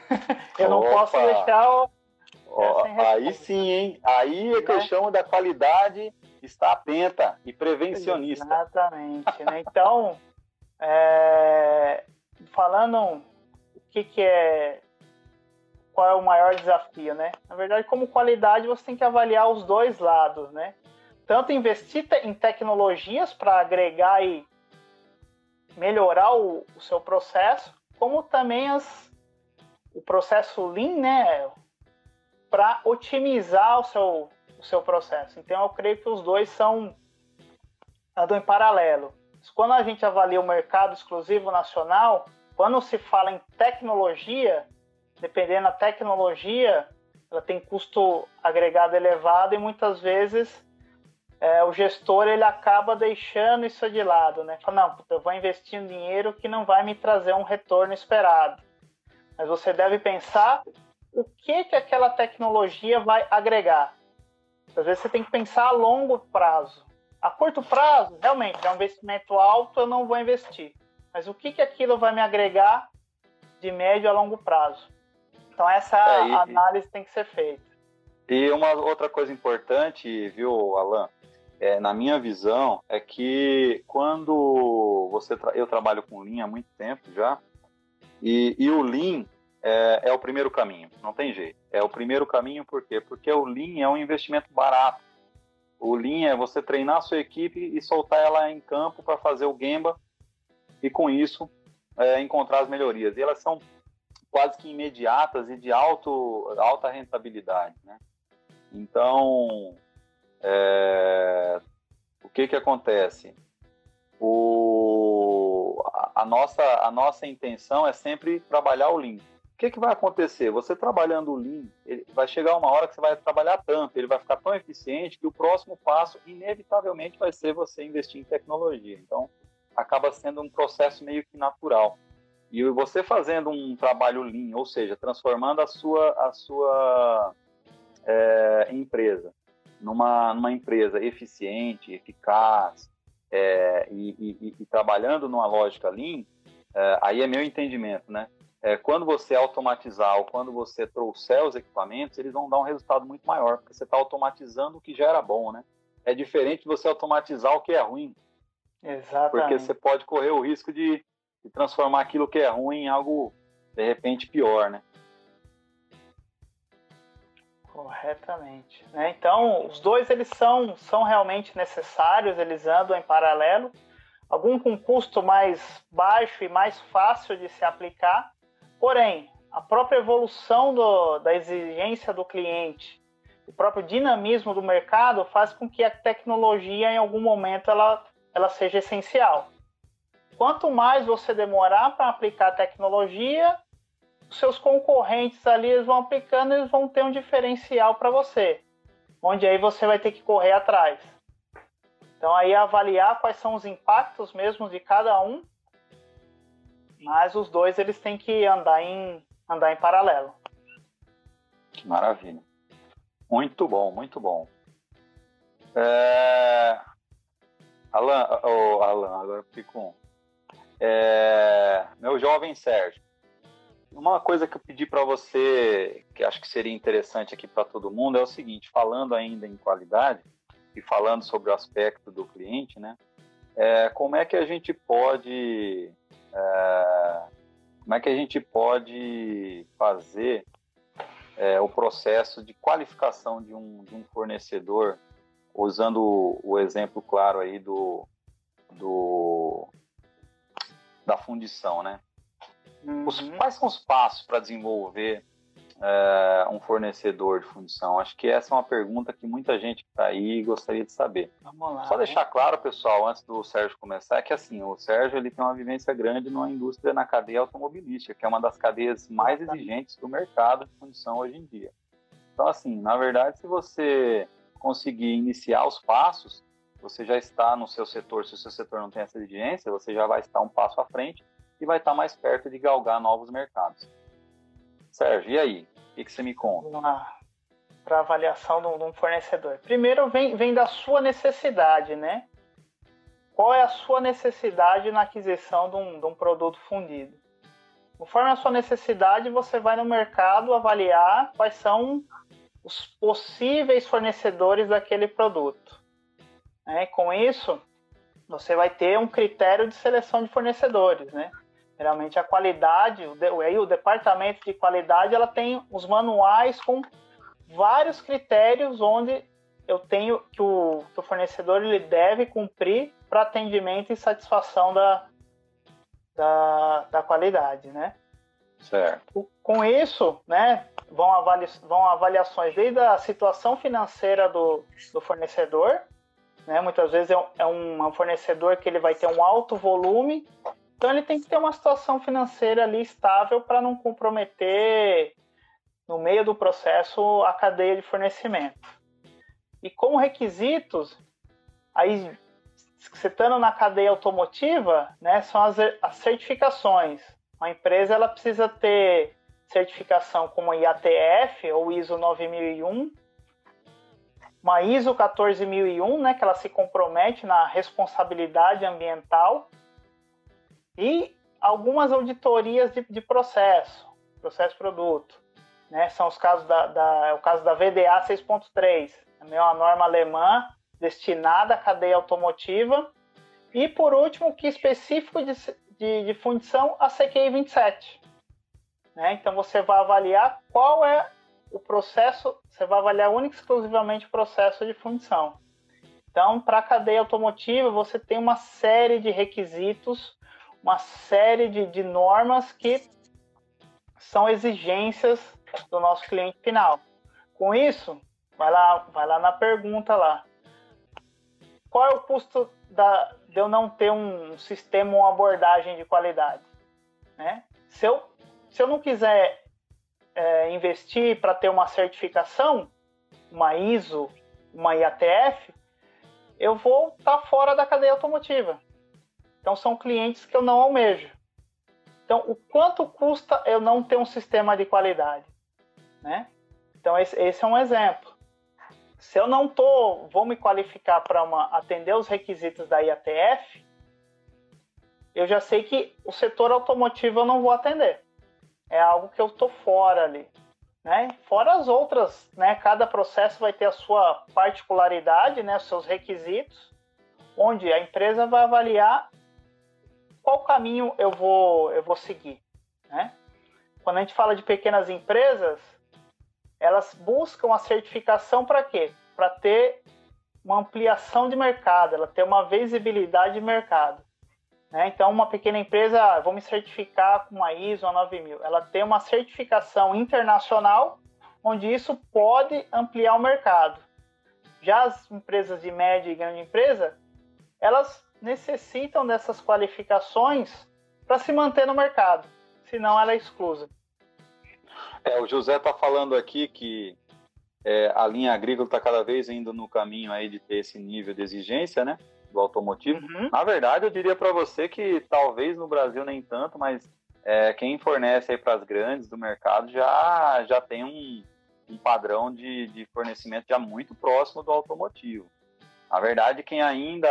Eu não Opa. posso deixar o, aí sim, hein? Aí é que eu chamo da qualidade está atenta e prevencionista. Exatamente. Né? Então, é, falando o que, que é qual é o maior desafio, né? Na verdade, como qualidade, você tem que avaliar os dois lados, né? Tanto investir em tecnologias para agregar e melhorar o, o, seu processo, como também as, o processo Lean, né? Para otimizar o seu, o seu processo. Então, eu creio que os dois são andam em paralelo. Quando a gente avalia o mercado exclusivo nacional, quando se fala em tecnologia, dependendo da tecnologia, ela tem custo agregado elevado e muitas vezes é, o gestor ele acaba deixando isso de lado, né? Fala, não, eu vou investir um dinheiro que não vai me trazer um retorno esperado. Mas você deve pensar o que, que aquela tecnologia vai agregar. Às vezes você tem que pensar a longo prazo. A curto prazo, realmente, é um investimento alto, eu não vou investir. Mas o que, que aquilo vai me agregar de médio a longo prazo? Então essa é, e, análise tem que ser feita. E uma outra coisa importante, viu, Alan? É, na minha visão, é que quando você tra eu trabalho com Lean há muito tempo já, e, e o Lean é, é, o primeiro caminho, não tem jeito. É o primeiro caminho por quê? Porque o Lean é um investimento barato. O Lean é você treinar a sua equipe e soltar ela em campo para fazer o Gemba e com isso é, encontrar as melhorias. E elas são quase que imediatas e de alto, alta rentabilidade. Né? Então, é, o que, que acontece? O, a, a, nossa, a nossa intenção é sempre trabalhar o Lean o que, que vai acontecer? Você trabalhando o Lean, vai chegar uma hora que você vai trabalhar tanto, ele vai ficar tão eficiente que o próximo passo, inevitavelmente, vai ser você investir em tecnologia. Então, acaba sendo um processo meio que natural. E você fazendo um trabalho lean, ou seja, transformando a sua, a sua é, empresa numa, numa empresa eficiente, eficaz, é, e, e, e, trabalhando numa lógica lean, é, aí é meu entendimento, né? É, quando você automatizar ou quando você trouxer os equipamentos, eles vão dar um resultado muito maior, porque você está automatizando o que já era bom, né? É diferente de você automatizar o que é ruim. Exatamente. Porque você pode correr o risco de, de transformar aquilo que é ruim em algo, de repente, pior, né? Corretamente. Né? Então, os dois eles são, são realmente necessários, eles andam em paralelo. Algum com custo mais baixo e mais fácil de se aplicar, porém, a própria evolução do, da exigência do cliente, o próprio dinamismo do mercado faz com que a tecnologia, em algum momento, ela, ela seja essencial. Quanto mais você demorar para aplicar a tecnologia, seus concorrentes ali eles vão aplicando, eles vão ter um diferencial para você, onde aí você vai ter que correr atrás. Então aí avaliar quais são os impactos mesmo de cada um, mas os dois eles têm que andar em andar em paralelo. Que maravilha. Muito bom, muito bom. É... Alan, oh, Alan, agora fico é... meu jovem Sérgio. Uma coisa que eu pedi para você, que acho que seria interessante aqui para todo mundo, é o seguinte: falando ainda em qualidade e falando sobre o aspecto do cliente, né? É, como é que a gente pode, é, como é que a gente pode fazer é, o processo de qualificação de um, de um fornecedor, usando o, o exemplo claro aí do, do da fundição, né? Uhum. Os, quais são os passos para desenvolver é, um fornecedor de fundição? Acho que essa é uma pergunta que muita gente que está aí gostaria de saber. Vamos lá, Só deixar claro, pessoal, antes do Sérgio começar, é que assim, o Sérgio ele tem uma vivência grande na indústria, na cadeia automobilística, que é uma das cadeias mais exigentes do mercado de fundição hoje em dia. Então, assim, na verdade, se você conseguir iniciar os passos, você já está no seu setor, se o seu setor não tem essa exigência, você já vai estar um passo à frente e vai estar mais perto de galgar novos mercados. Sérgio, e aí? O que, que você me conta? Para avaliação de um fornecedor. Primeiro vem, vem da sua necessidade, né? Qual é a sua necessidade na aquisição de um, de um produto fundido? Conforme a sua necessidade, você vai no mercado avaliar quais são os possíveis fornecedores daquele produto. É, com isso, você vai ter um critério de seleção de fornecedores, né? Geralmente a qualidade, o, aí o departamento de qualidade, ela tem os manuais com vários critérios onde eu tenho que o, que o fornecedor ele deve cumprir para atendimento e satisfação da, da, da qualidade, né? Certo. Com isso, né, vão, avali vão avaliações desde a situação financeira do, do fornecedor, né, muitas vezes é um, é um fornecedor que ele vai ter um alto volume então ele tem que ter uma situação financeira ali estável para não comprometer no meio do processo a cadeia de fornecimento. E como requisitos, aí citando na cadeia automotiva, né, são as, as certificações. A empresa ela precisa ter certificação como IATF ou ISO 9001, uma ISO 14001, né, que ela se compromete na responsabilidade ambiental e algumas auditorias de, de processo, processo produto. Né? São os casos da, da, é o caso da VDA 6.3, é uma norma alemã destinada à cadeia automotiva. E por último, que específico de, de, de fundição, a CQI 27. Né? Então você vai avaliar qual é o processo, você vai avaliar única e exclusivamente o processo de fundição. Então, para a cadeia automotiva, você tem uma série de requisitos uma série de, de normas que são exigências do nosso cliente final. Com isso, vai lá, vai lá na pergunta lá. Qual é o custo da, de eu não ter um sistema, uma abordagem de qualidade? Né? Se, eu, se eu não quiser é, investir para ter uma certificação, uma ISO, uma IATF, eu vou estar tá fora da cadeia automotiva. Então são clientes que eu não almejo. Então, o quanto custa eu não ter um sistema de qualidade, né? Então esse, esse é um exemplo. Se eu não tô, vou me qualificar para atender os requisitos da IATF, eu já sei que o setor automotivo eu não vou atender. É algo que eu tô fora ali, né? Fora as outras, né? Cada processo vai ter a sua particularidade, né? Os seus requisitos, onde a empresa vai avaliar qual caminho eu vou eu vou seguir, né? Quando a gente fala de pequenas empresas, elas buscam a certificação para quê? Para ter uma ampliação de mercado, ela ter uma visibilidade de mercado. Né? Então, uma pequena empresa, ah, vou me certificar com uma ISO 9000, ela tem uma certificação internacional, onde isso pode ampliar o mercado. Já as empresas de média e grande empresa, elas necessitam dessas qualificações para se manter no mercado, senão ela é exclusa. É, o José está falando aqui que é, a linha agrícola está cada vez indo no caminho aí de ter esse nível de exigência, né? Do automotivo. Uhum. Na verdade, eu diria para você que talvez no Brasil nem tanto, mas é, quem fornece aí para as grandes do mercado já, já tem um, um padrão de, de fornecimento já muito próximo do automotivo. Na verdade, quem ainda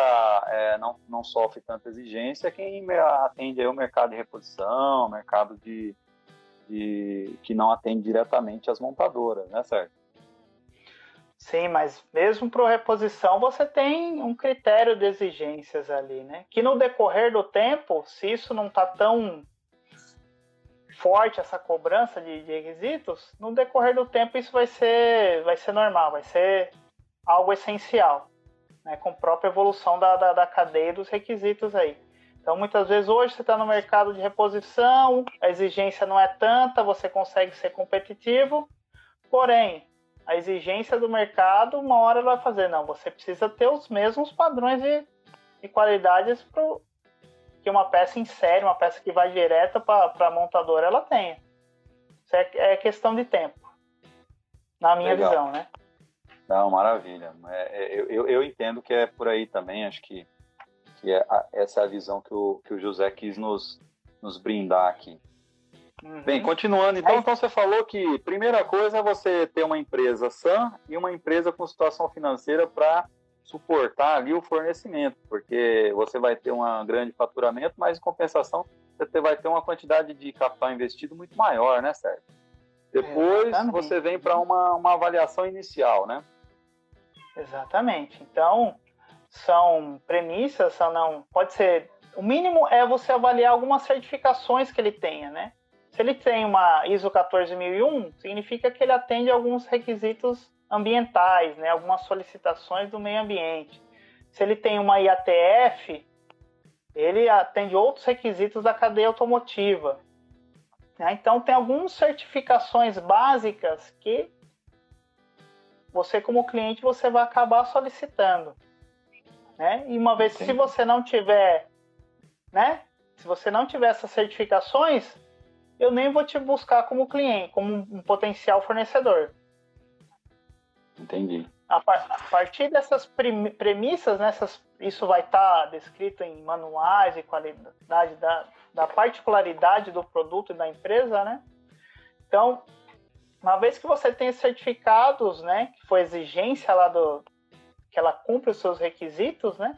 é, não, não sofre tanta exigência é quem atende aí o mercado de reposição, mercado de, de que não atende diretamente as montadoras, né, certo? Sim, mas mesmo para reposição você tem um critério de exigências ali, né? Que no decorrer do tempo, se isso não está tão forte essa cobrança de, de, requisitos, no decorrer do tempo isso vai ser, vai ser normal, vai ser algo essencial, né? Com a própria evolução da, da, da cadeia dos requisitos aí. Então, muitas vezes, hoje você está no mercado de reposição, a exigência não é tanta, você consegue ser competitivo, porém, a exigência do mercado, uma hora ela vai fazer, não, você precisa ter os mesmos padrões de, de qualidades pro, que uma peça em série, uma peça que vai direta para a montadora, ela tenha. Isso é, é, questão de tempo, na minha Legal. visão, né? Não, maravilha. É, é, eu, eu, entendo que é por aí também, acho que que é a, essa é a visão que o, que o José quis nos, nos brindar aqui. Uhum. Bem, continuando, então, então você falou que primeira coisa é você ter uma empresa sã e uma empresa com situação financeira para suportar ali o fornecimento, porque você vai ter um grande faturamento, mas em compensação você vai ter uma quantidade de capital investido muito maior, né, certo? Depois Exatamente. você vem para uma, uma avaliação inicial, né? Exatamente. Então, são premissas, são não. Pode ser. O mínimo é você avaliar algumas certificações que ele tenha, né? Se ele tem uma ISO 14001, significa que ele atende alguns requisitos ambientais, né? Algumas solicitações do meio ambiente. Se ele tem uma IATF, ele atende outros requisitos da cadeia automotiva. Né? Então tem algumas certificações básicas que você como cliente você vai acabar solicitando né? E uma vez, Entendi. se você não tiver, né? Se você não tiver essas certificações, eu nem vou te buscar como cliente, como um potencial fornecedor. Entendi. A, par a partir dessas premissas, né, isso vai estar tá descrito em manuais e qualidade da, da particularidade do produto e da empresa, né? Então, uma vez que você tem certificados, né, que foi exigência lá do, que ela cumpre os seus requisitos, né?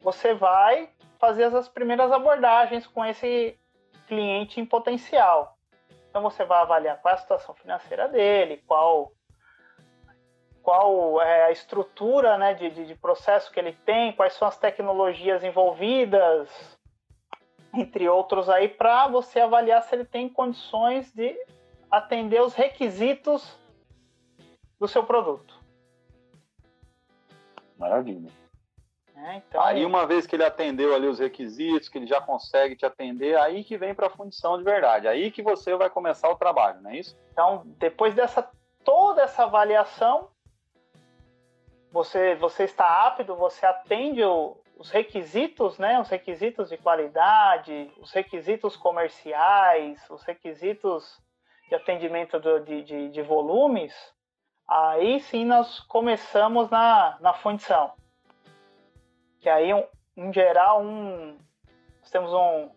Você vai fazer as primeiras abordagens com esse cliente em potencial. Então você vai avaliar qual é a situação financeira dele, qual qual é a estrutura né, de, de, de processo que ele tem, quais são as tecnologias envolvidas, entre outros aí, para você avaliar se ele tem condições de atender os requisitos do seu produto. Maravilha. É, então... Aí uma vez que ele atendeu ali os requisitos, que ele já consegue te atender, aí que vem para a fundição de verdade. Aí que você vai começar o trabalho, não é isso? Então, depois dessa toda essa avaliação, você você está apto, você atende o, os requisitos, né? Os requisitos de qualidade, os requisitos comerciais, os requisitos de atendimento de, de, de, volumes, aí sim nós começamos na, na fundição. Que aí, um, em geral, um, nós temos um,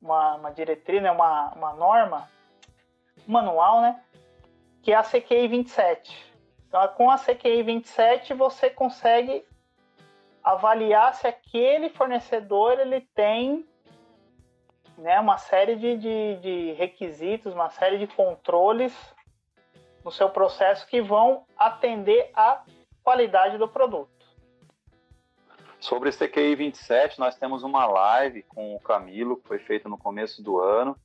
uma, uma diretriz, né, uma, uma norma, um manual, né, que é a CQI 27. Então, com a CQI 27, você consegue avaliar se aquele fornecedor ele tem né, uma série de, de, de requisitos, uma série de controles no seu processo que vão atender à qualidade do produto. Sobre CQI 27, nós temos uma live com o Camilo, que foi feita no começo do ano.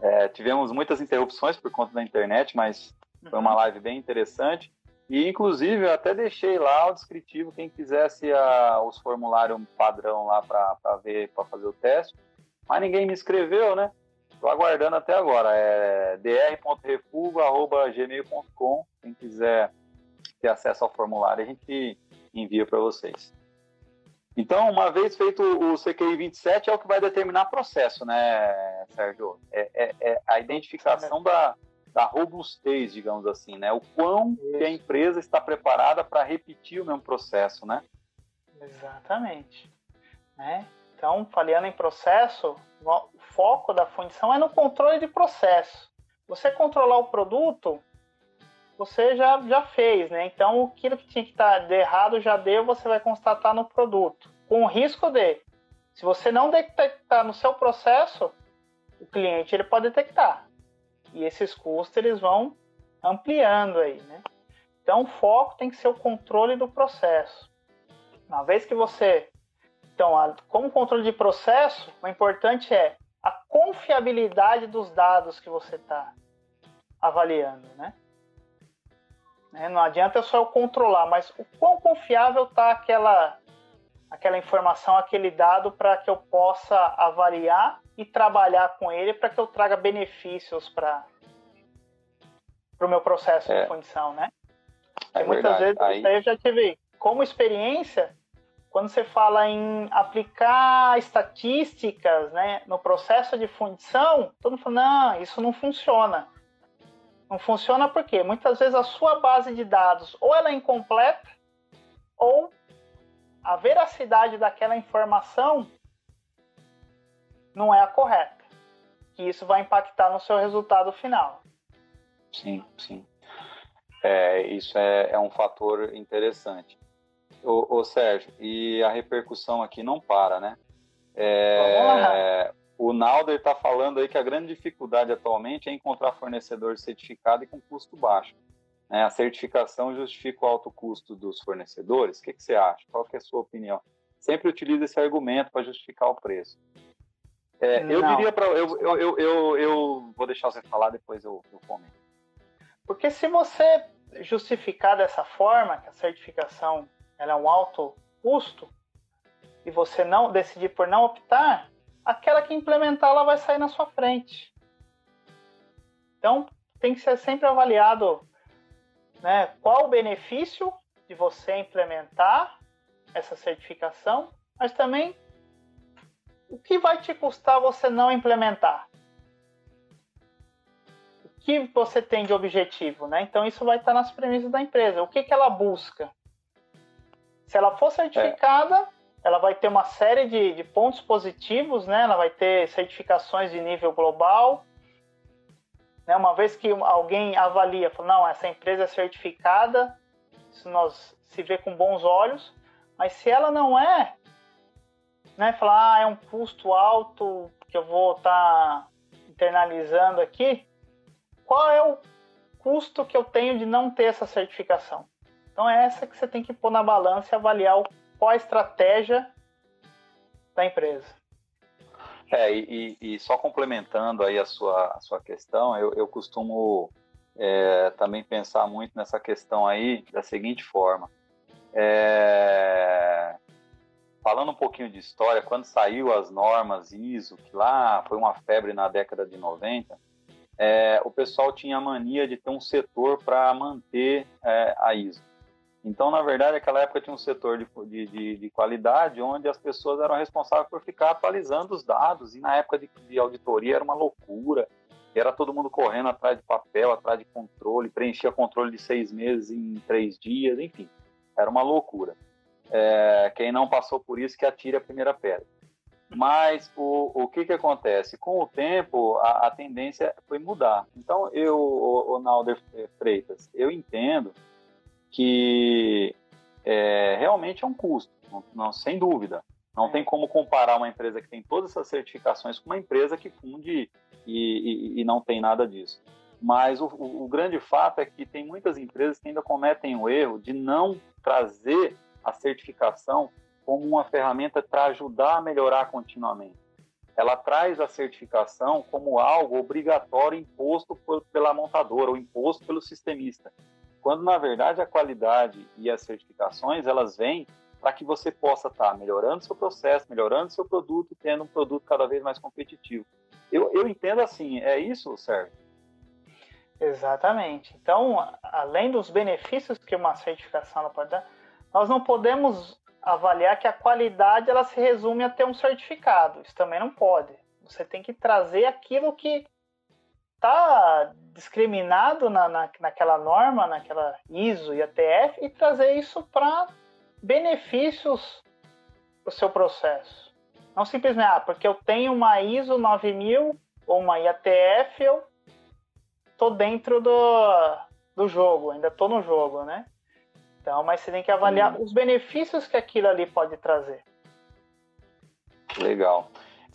É, tivemos muitas interrupções por conta da internet, mas foi uma uhum. live bem interessante. E, inclusive, eu até deixei lá o descritivo, quem quisesse a, os formulários padrão lá para ver, para fazer o teste. Mas ninguém me escreveu, né? Estou aguardando até agora. É dr.refugo.gmail.com. Quem quiser ter acesso ao formulário, a gente envia para vocês. Então, uma vez feito o CQI 27, é o que vai determinar o processo, né, Sérgio? É, é, é a identificação da, da robustez, digamos assim, né? O quão que a empresa está preparada para repetir o mesmo processo, né? Exatamente. Né? Então, falando em processo, o foco da fundição é no controle de processo. Você controlar o produto, você já, já fez, né? Então, aquilo que tinha que estar de errado já deu, você vai constatar no produto. Com o risco de, se você não detectar no seu processo, o cliente ele pode detectar. E esses custos eles vão ampliando aí, né? Então, o foco tem que ser o controle do processo. Uma vez que você então, a, como controle de processo, o importante é a confiabilidade dos dados que você está avaliando, né? né? Não adianta só eu controlar, mas o quão confiável está aquela, aquela informação, aquele dado para que eu possa avaliar e trabalhar com ele para que eu traga benefícios para o meu processo é. de fundição, né? É muitas vezes Aí... eu já tive como experiência quando você fala em aplicar estatísticas né, no processo de fundição, todo mundo fala, não, isso não funciona. Não funciona porque muitas vezes a sua base de dados ou ela é incompleta ou a veracidade daquela informação não é a correta. Que isso vai impactar no seu resultado final. Sim, sim. É, isso é, é um fator interessante. Ô, ô, Sérgio, e a repercussão aqui não para, né? É, o Nalder está falando aí que a grande dificuldade atualmente é encontrar fornecedor certificado e com custo baixo. Né? A certificação justifica o alto custo dos fornecedores? O que, que você acha? Qual que é a sua opinião? Sempre utiliza esse argumento para justificar o preço. É, eu diria para. Eu, eu, eu, eu, eu, vou deixar você falar, depois eu, eu comento. Porque se você justificar dessa forma, que a certificação ela é um alto custo, e você não decidir por não optar, aquela que implementar ela vai sair na sua frente. Então, tem que ser sempre avaliado né, qual o benefício de você implementar essa certificação, mas também o que vai te custar você não implementar. O que você tem de objetivo, né? Então isso vai estar nas premissas da empresa. O que, que ela busca? Se ela for certificada, é. ela vai ter uma série de, de pontos positivos, né? Ela vai ter certificações de nível global. Né? Uma vez que alguém avalia, fala, não, essa empresa é certificada, isso nós se vê com bons olhos. Mas se ela não é, né? Falar, ah, é um custo alto que eu vou estar tá internalizando aqui. Qual é o custo que eu tenho de não ter essa certificação? Então é essa que você tem que pôr na balança e avaliar qual a estratégia da empresa. É, e, e, só complementando aí a sua, a sua questão, eu, eu costumo é, também pensar muito nessa questão aí da seguinte forma. É, falando um pouquinho de história, quando saiu as normas ISO, que lá foi uma febre na década de 90, é, o pessoal tinha a mania de ter um setor para manter é, a ISO. Então, na verdade, naquela época tinha um setor de, de, de, qualidade onde as pessoas eram responsáveis por ficar atualizando os dados, e na época de, de auditoria era uma loucura. Era todo mundo correndo atrás de papel, atrás de controle, preenchia controle de seis meses em três dias, enfim, era uma loucura. É, quem não passou por isso que atire a primeira pedra. Mas o, o que, que acontece? Com o tempo, a, a tendência foi mudar. Então, eu, Nalder Freitas, eu entendo que é, realmente é um custo, não, não, sem dúvida. Não tem como comparar uma empresa que tem todas essas certificações com uma empresa que funde e, e, e não tem nada disso. Mas o, o, o, grande fato é que tem muitas empresas que ainda cometem o erro de não trazer a certificação como uma ferramenta para ajudar a melhorar continuamente. Ela traz a certificação como algo obrigatório imposto pela montadora ou imposto pelo sistemista, quando na verdade a qualidade e as certificações elas vêm para que você possa estar tá melhorando seu processo, melhorando seu produto, tendo um produto cada vez mais competitivo. Eu, eu entendo assim, é isso, Sérgio? Exatamente. Então, além dos benefícios que uma certificação pode dar, nós não podemos avaliar que a qualidade ela se resume a ter um certificado. Isso também não pode. Você tem que trazer aquilo que está discriminado na, na, naquela norma, naquela ISO e ATF e trazer isso para benefícios para o seu processo. Não simplesmente, ah, porque eu tenho uma ISO 9000 ou uma IATF, eu tô dentro do, do jogo, ainda tô no jogo, né? Então, mas você tem que avaliar hum. os benefícios que aquilo ali pode trazer. Legal.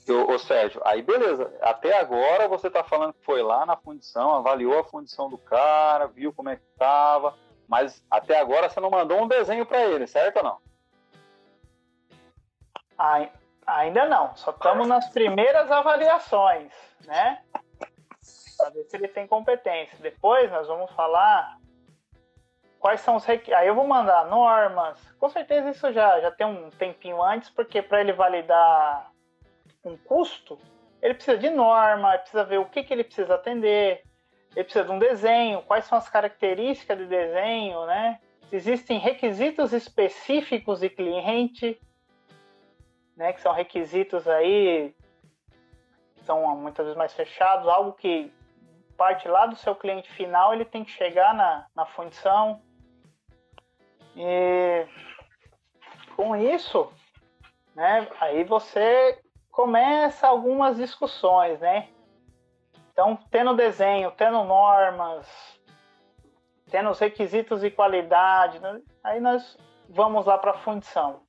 Ô, ô, Sérgio, aí beleza. Até agora você está falando que foi lá na fundição, avaliou a fundição do cara, viu como é que estava, mas até agora você não mandou um desenho para ele, certo ou não? Ainda não. Só estamos nas primeiras avaliações, né? Para ver se ele tem competência. Depois nós vamos falar quais são os requisitos. Aí eu vou mandar normas. Com certeza isso já, já tem um tempinho antes, porque para ele validar um custo, ele precisa de norma, precisa ver o que, que ele precisa atender, ele precisa de um desenho, quais são as características do desenho, né? Existem requisitos específicos de cliente, né, que são requisitos aí são muitas vezes mais fechados, algo que parte lá do seu cliente final, ele tem que chegar na, na fundição, e com isso, né, aí você começa algumas discussões, né? Então, tendo desenho, tendo normas, tendo os requisitos de qualidade, né? aí nós vamos lá para a fundição.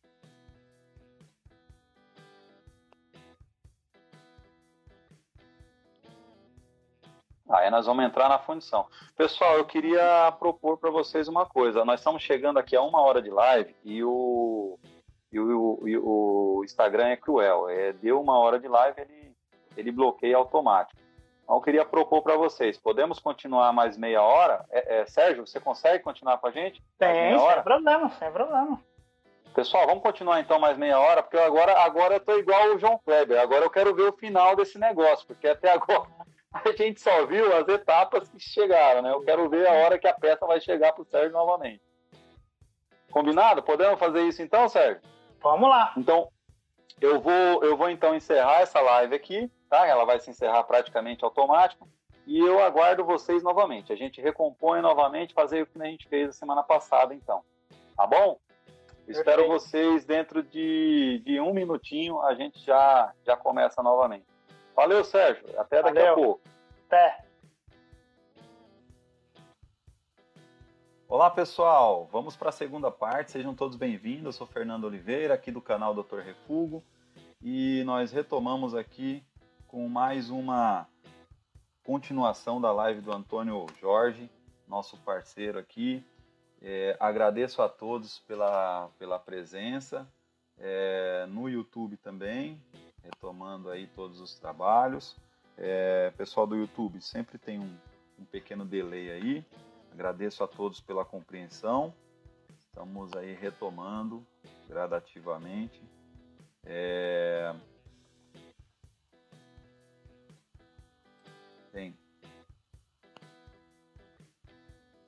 Aí nós vamos entrar na fundição. Pessoal, eu queria propor para vocês uma coisa. Nós estamos chegando aqui a uma hora de live e o, e o, e o Instagram é cruel. É, deu uma hora de live, ele, ele bloqueia automático. Então, eu queria propor para vocês. Podemos continuar mais meia hora? É, é, Sérgio, você consegue continuar com a gente? Tem, sem problema, sem problema. Pessoal, vamos continuar então mais meia hora, porque agora, agora eu estou igual o João Kleber. Agora eu quero ver o final desse negócio, porque até agora a gente só viu as etapas que chegaram, né? Eu quero ver a hora que a peça vai chegar para o Sérgio novamente. Combinado? Podemos fazer isso então, Sérgio? Vamos lá. Então, eu vou, eu vou então encerrar essa live aqui, tá? Ela vai se encerrar praticamente automático. E eu aguardo vocês novamente. A gente recompõe novamente, fazer o que a gente fez a semana passada, então. Tá bom? Espero vocês dentro de, de um minutinho, a gente já, já começa novamente. Valeu, Sérgio. Até daqui Valeu. a pouco. Até. Olá, pessoal. Vamos para a segunda parte. Sejam todos bem-vindos. Eu sou Fernando Oliveira, aqui do canal Dr. Refugo. E nós retomamos aqui com mais uma continuação da live do Antônio Jorge, nosso parceiro aqui. É, agradeço a todos pela, pela presença. É, no YouTube também, retomando aí todos os trabalhos. É, pessoal do YouTube, sempre tem um, um pequeno delay aí. Agradeço a todos pela compreensão. Estamos aí retomando gradativamente. É... Bem,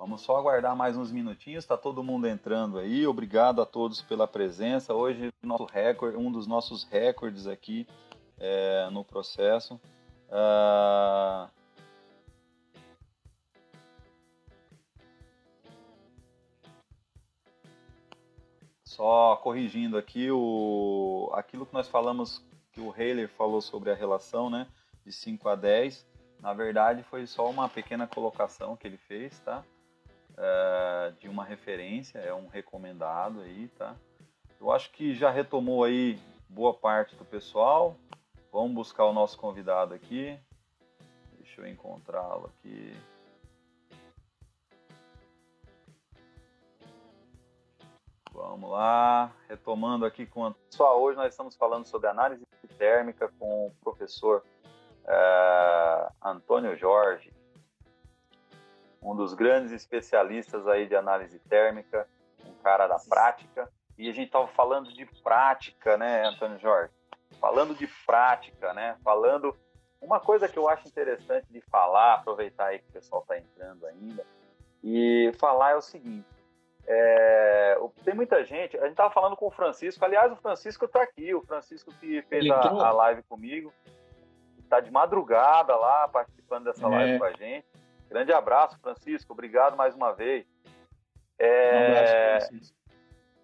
Vamos só aguardar mais uns minutinhos, está todo mundo entrando aí. Obrigado a todos pela presença. Hoje nosso recorde, um dos nossos recordes aqui é, no processo. Uh... Só corrigindo aqui o aquilo que nós falamos que o Heiler falou sobre a relação, né, de 5 a 10, na verdade foi só uma pequena colocação que ele fez, tá? É, de uma referência, é um recomendado aí, tá? Eu acho que já retomou aí boa parte do pessoal. Vamos buscar o nosso convidado aqui. Deixa eu encontrá-lo aqui. Vamos lá, retomando aqui com só hoje nós estamos falando sobre análise térmica com o professor uh, Antônio Jorge, um dos grandes especialistas aí de análise térmica, um cara da prática. E a gente estava falando de prática, né, Antônio Jorge? Falando de prática, né? Falando uma coisa que eu acho interessante de falar, aproveitar aí que o pessoal está entrando ainda, e falar é o seguinte: é, tem muita gente, a gente estava falando com o Francisco, aliás, o Francisco está aqui, o Francisco que fez a, a, live comigo, está de madrugada lá participando dessa é. live com a gente. Grande abraço, Francisco, obrigado mais uma vez. É... Um abraço, Francisco.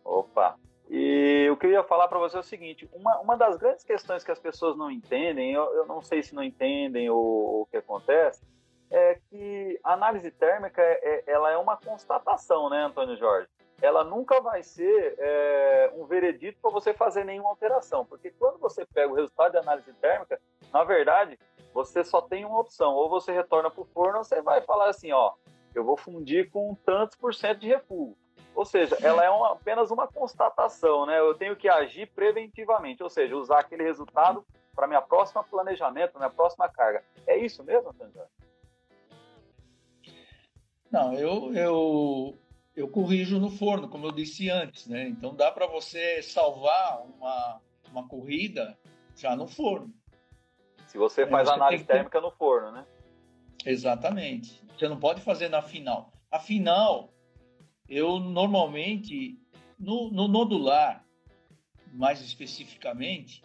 Opa! E o que eu ia falar para você é o seguinte: uma, uma das grandes questões que as pessoas não entendem, eu, eu não sei se não entendem ou o que acontece, é que a análise térmica é, é, ela é uma constatação, né, Antônio Jorge? Ela nunca vai ser é, um veredito para você fazer nenhuma alteração, porque quando você pega o resultado de análise térmica, na verdade, você só tem uma opção: ou você retorna para o forno, ou você vai falar assim, ó, eu vou fundir com tantos por cento de refúgio. Ou seja, ela é uma, apenas uma constatação, né? Eu tenho que agir preventivamente, ou seja, usar aquele resultado para minha próxima planejamento, minha próxima carga. É isso mesmo, Jorge? Não, eu, eu, eu corrijo no forno, como eu disse antes, né? Então dá para você salvar uma, uma corrida já no forno. Se você é, faz é, análise que... térmica no forno, né? Exatamente. Você não pode fazer na final. A final, eu normalmente, no, no nodular, mais especificamente,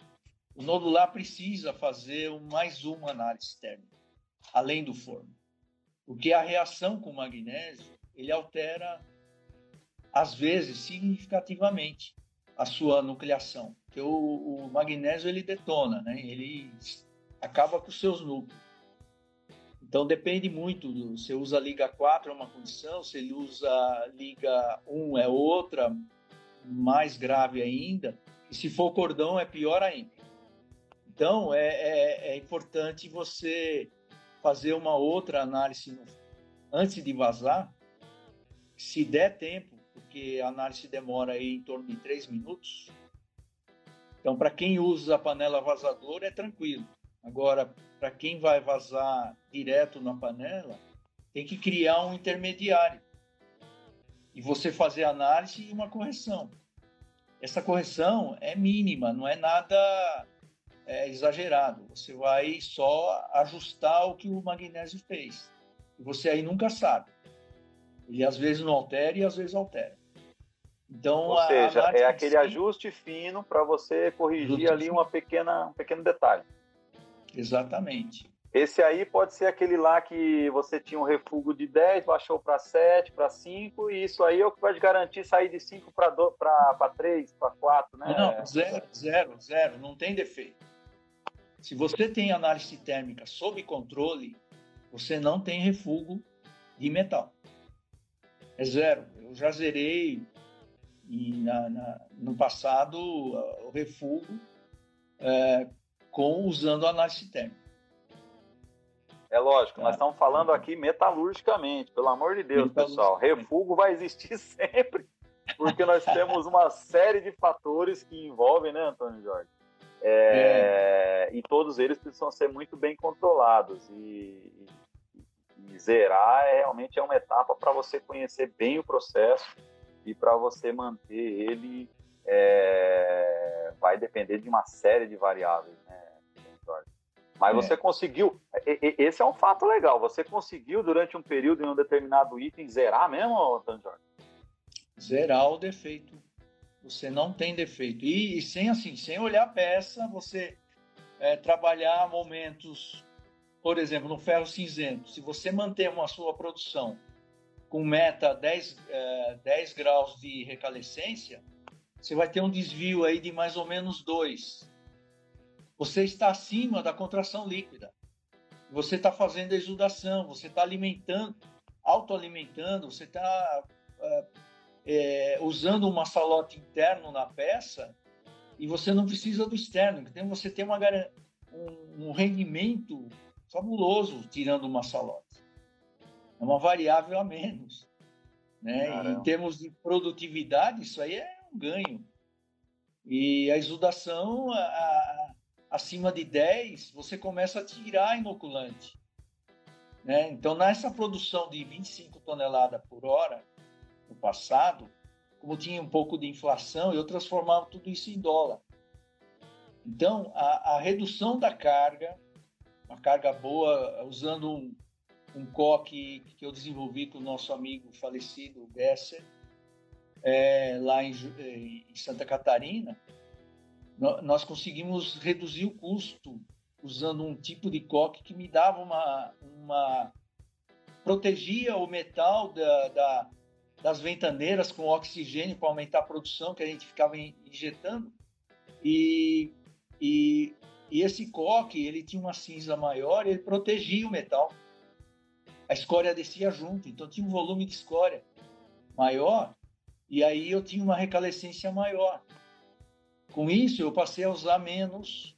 o nodular precisa fazer mais uma análise térmica, além do forno. Porque a reação com o magnésio, ele altera, às vezes, significativamente a sua nucleação. Porque o, o magnésio, ele detona, né? ele acaba com os seus núcleos. Então depende muito, você usa liga 4 é uma condição, se ele usa liga 1 é outra, mais grave ainda, e se for cordão é pior ainda. Então é, é, é importante você fazer uma outra análise no, antes de vazar, se der tempo, porque a análise demora aí em torno de três minutos. Então, para quem usa a panela vazadora, é tranquilo. Agora, para quem vai vazar direto na panela, tem que criar um intermediário. E você fazer análise e uma correção. Essa correção é mínima, não é nada é, exagerado. Você vai só ajustar o que o magnésio fez. E você aí nunca sabe. Ele às vezes não altera e às vezes altera. Então, Ou seja, é aquele ajuste fino para você corrigir ali uma pequena, um pequeno detalhe. Exatamente. Esse aí pode ser aquele lá que você tinha um refúgio de 10, baixou para 7, para 5, e isso aí é o que vai te garantir sair de 5 para 3, para 4, né? Não, zero, zero, zero, não tem defeito. Se você tem análise térmica sob controle, você não tem refúgio de metal. É zero. Eu já zerei na, na, no passado o refúgio é, com usando análise térmica. É lógico, nós estamos falando aqui metalurgicamente, pelo amor de Deus, pessoal. Refúgio vai existir sempre, porque nós temos uma série de fatores que envolvem, né, Antônio Jorge? É, é. E todos eles precisam ser muito bem controlados. E, e, e zerar é, realmente é uma etapa para você conhecer bem o processo e para você manter ele. É, vai depender de uma série de variáveis, Mas é. você conseguiu. Esse é um fato legal. Você conseguiu, durante um período, em um determinado item, zerar mesmo, Antônio Jorge? Zerar o defeito você não tem defeito. E, e sem assim, sem olhar a peça, você é, trabalhar momentos, por exemplo, no ferro cinzento. Se você manter uma sua produção com meta 10, é, 10 graus de recalescência, você vai ter um desvio aí de mais ou menos 2. Você está acima da contração líquida. Você está fazendo a exudação, você está alimentando, autoalimentando, você está é, é, usando um massalote interno na peça e você não precisa do externo. Então você tem uma, um, um rendimento fabuloso tirando o massalote. É uma variável a menos. Né? Em termos de produtividade, isso aí é um ganho. E a exudação, a, a, acima de 10, você começa a tirar inoculante. Né? Então, nessa produção de 25 toneladas por hora, no passado, como tinha um pouco de inflação, eu transformava tudo isso em dólar. Então, a, a redução da carga, uma carga boa, usando um, um coque que eu desenvolvi com o nosso amigo falecido Besser, é, lá em, em, Santa Catarina, nós conseguimos reduzir o custo usando um tipo de coque que me dava uma, uma protegia o metal da, da, das ventaneiras com oxigênio para aumentar a produção que a gente ficava injetando e, e, e esse coque ele tinha uma cinza maior ele protegia o metal a escória descia junto então tinha um volume de escória maior e aí eu tinha uma recalescência maior. Com isso, eu passei a usar menos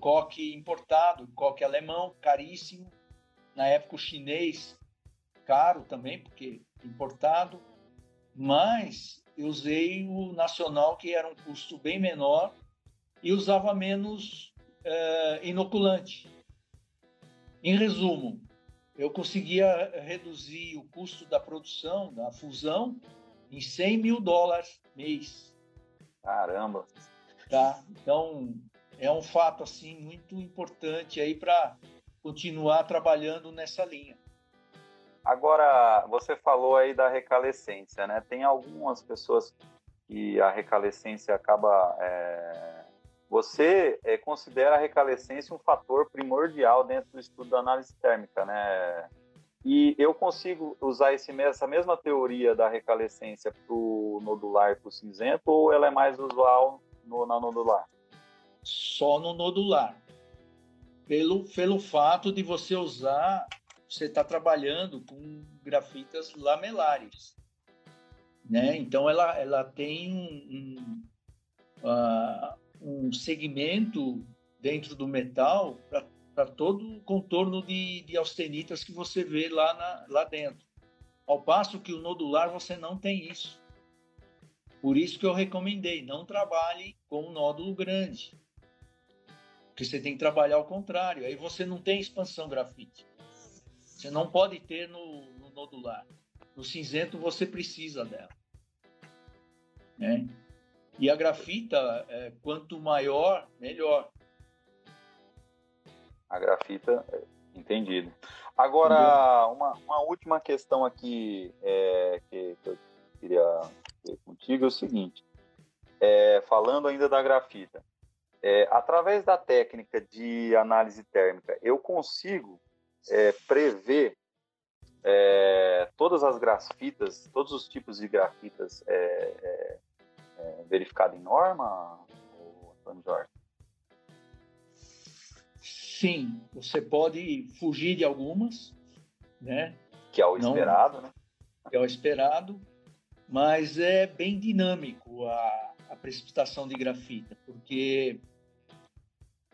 coque importado, coque alemão, caríssimo. Na época, o chinês, caro também, porque importado. Mas eu usei o nacional, que era um custo bem menor, e usava menos é, inoculante. Em resumo, eu conseguia reduzir o custo da produção, da fusão, em 100 mil dólares mês. Caramba! Tá? Então, é um fato assim muito importante aí para continuar trabalhando nessa linha. Agora, você falou aí da recalescência, né? Tem algumas pessoas que a recalescência acaba. É... Você é, considera a recalescência um fator primordial dentro do estudo da análise térmica, né? E eu consigo usar esse, essa mesma teoria da recalescência para o nodular e para o cinzento, ou ela é mais usual no, na nodular? Só no nodular. Pelo, pelo fato de você usar, você está trabalhando com grafitas lamelares. Né? Então, ela, ela tem um, um, uh, um segmento dentro do metal para para todo o contorno de, de austenitas que você vê lá, na, lá dentro. Ao passo que o nodular você não tem isso. Por isso que eu recomendei, não trabalhe com um nódulo grande. Porque você tem que trabalhar ao contrário. Aí você não tem expansão grafite. Você não pode ter no, no nodular. No cinzento você precisa dela. Né? E a grafita, é, quanto maior, melhor. A grafita, é, entendido. Agora, uma, uma última questão aqui é, que, que, eu queria ver contigo é o seguinte: é, falando ainda da grafita, é, através da técnica de análise térmica, eu consigo é, prever é, todas as grafitas, todos os tipos de grafitas verificado em norma, Antônio Jorge? Sim, você pode fugir de algumas, né? Que é o esperado, Não, né? Que é o esperado, mas é bem dinâmico a, a precipitação de grafita, porque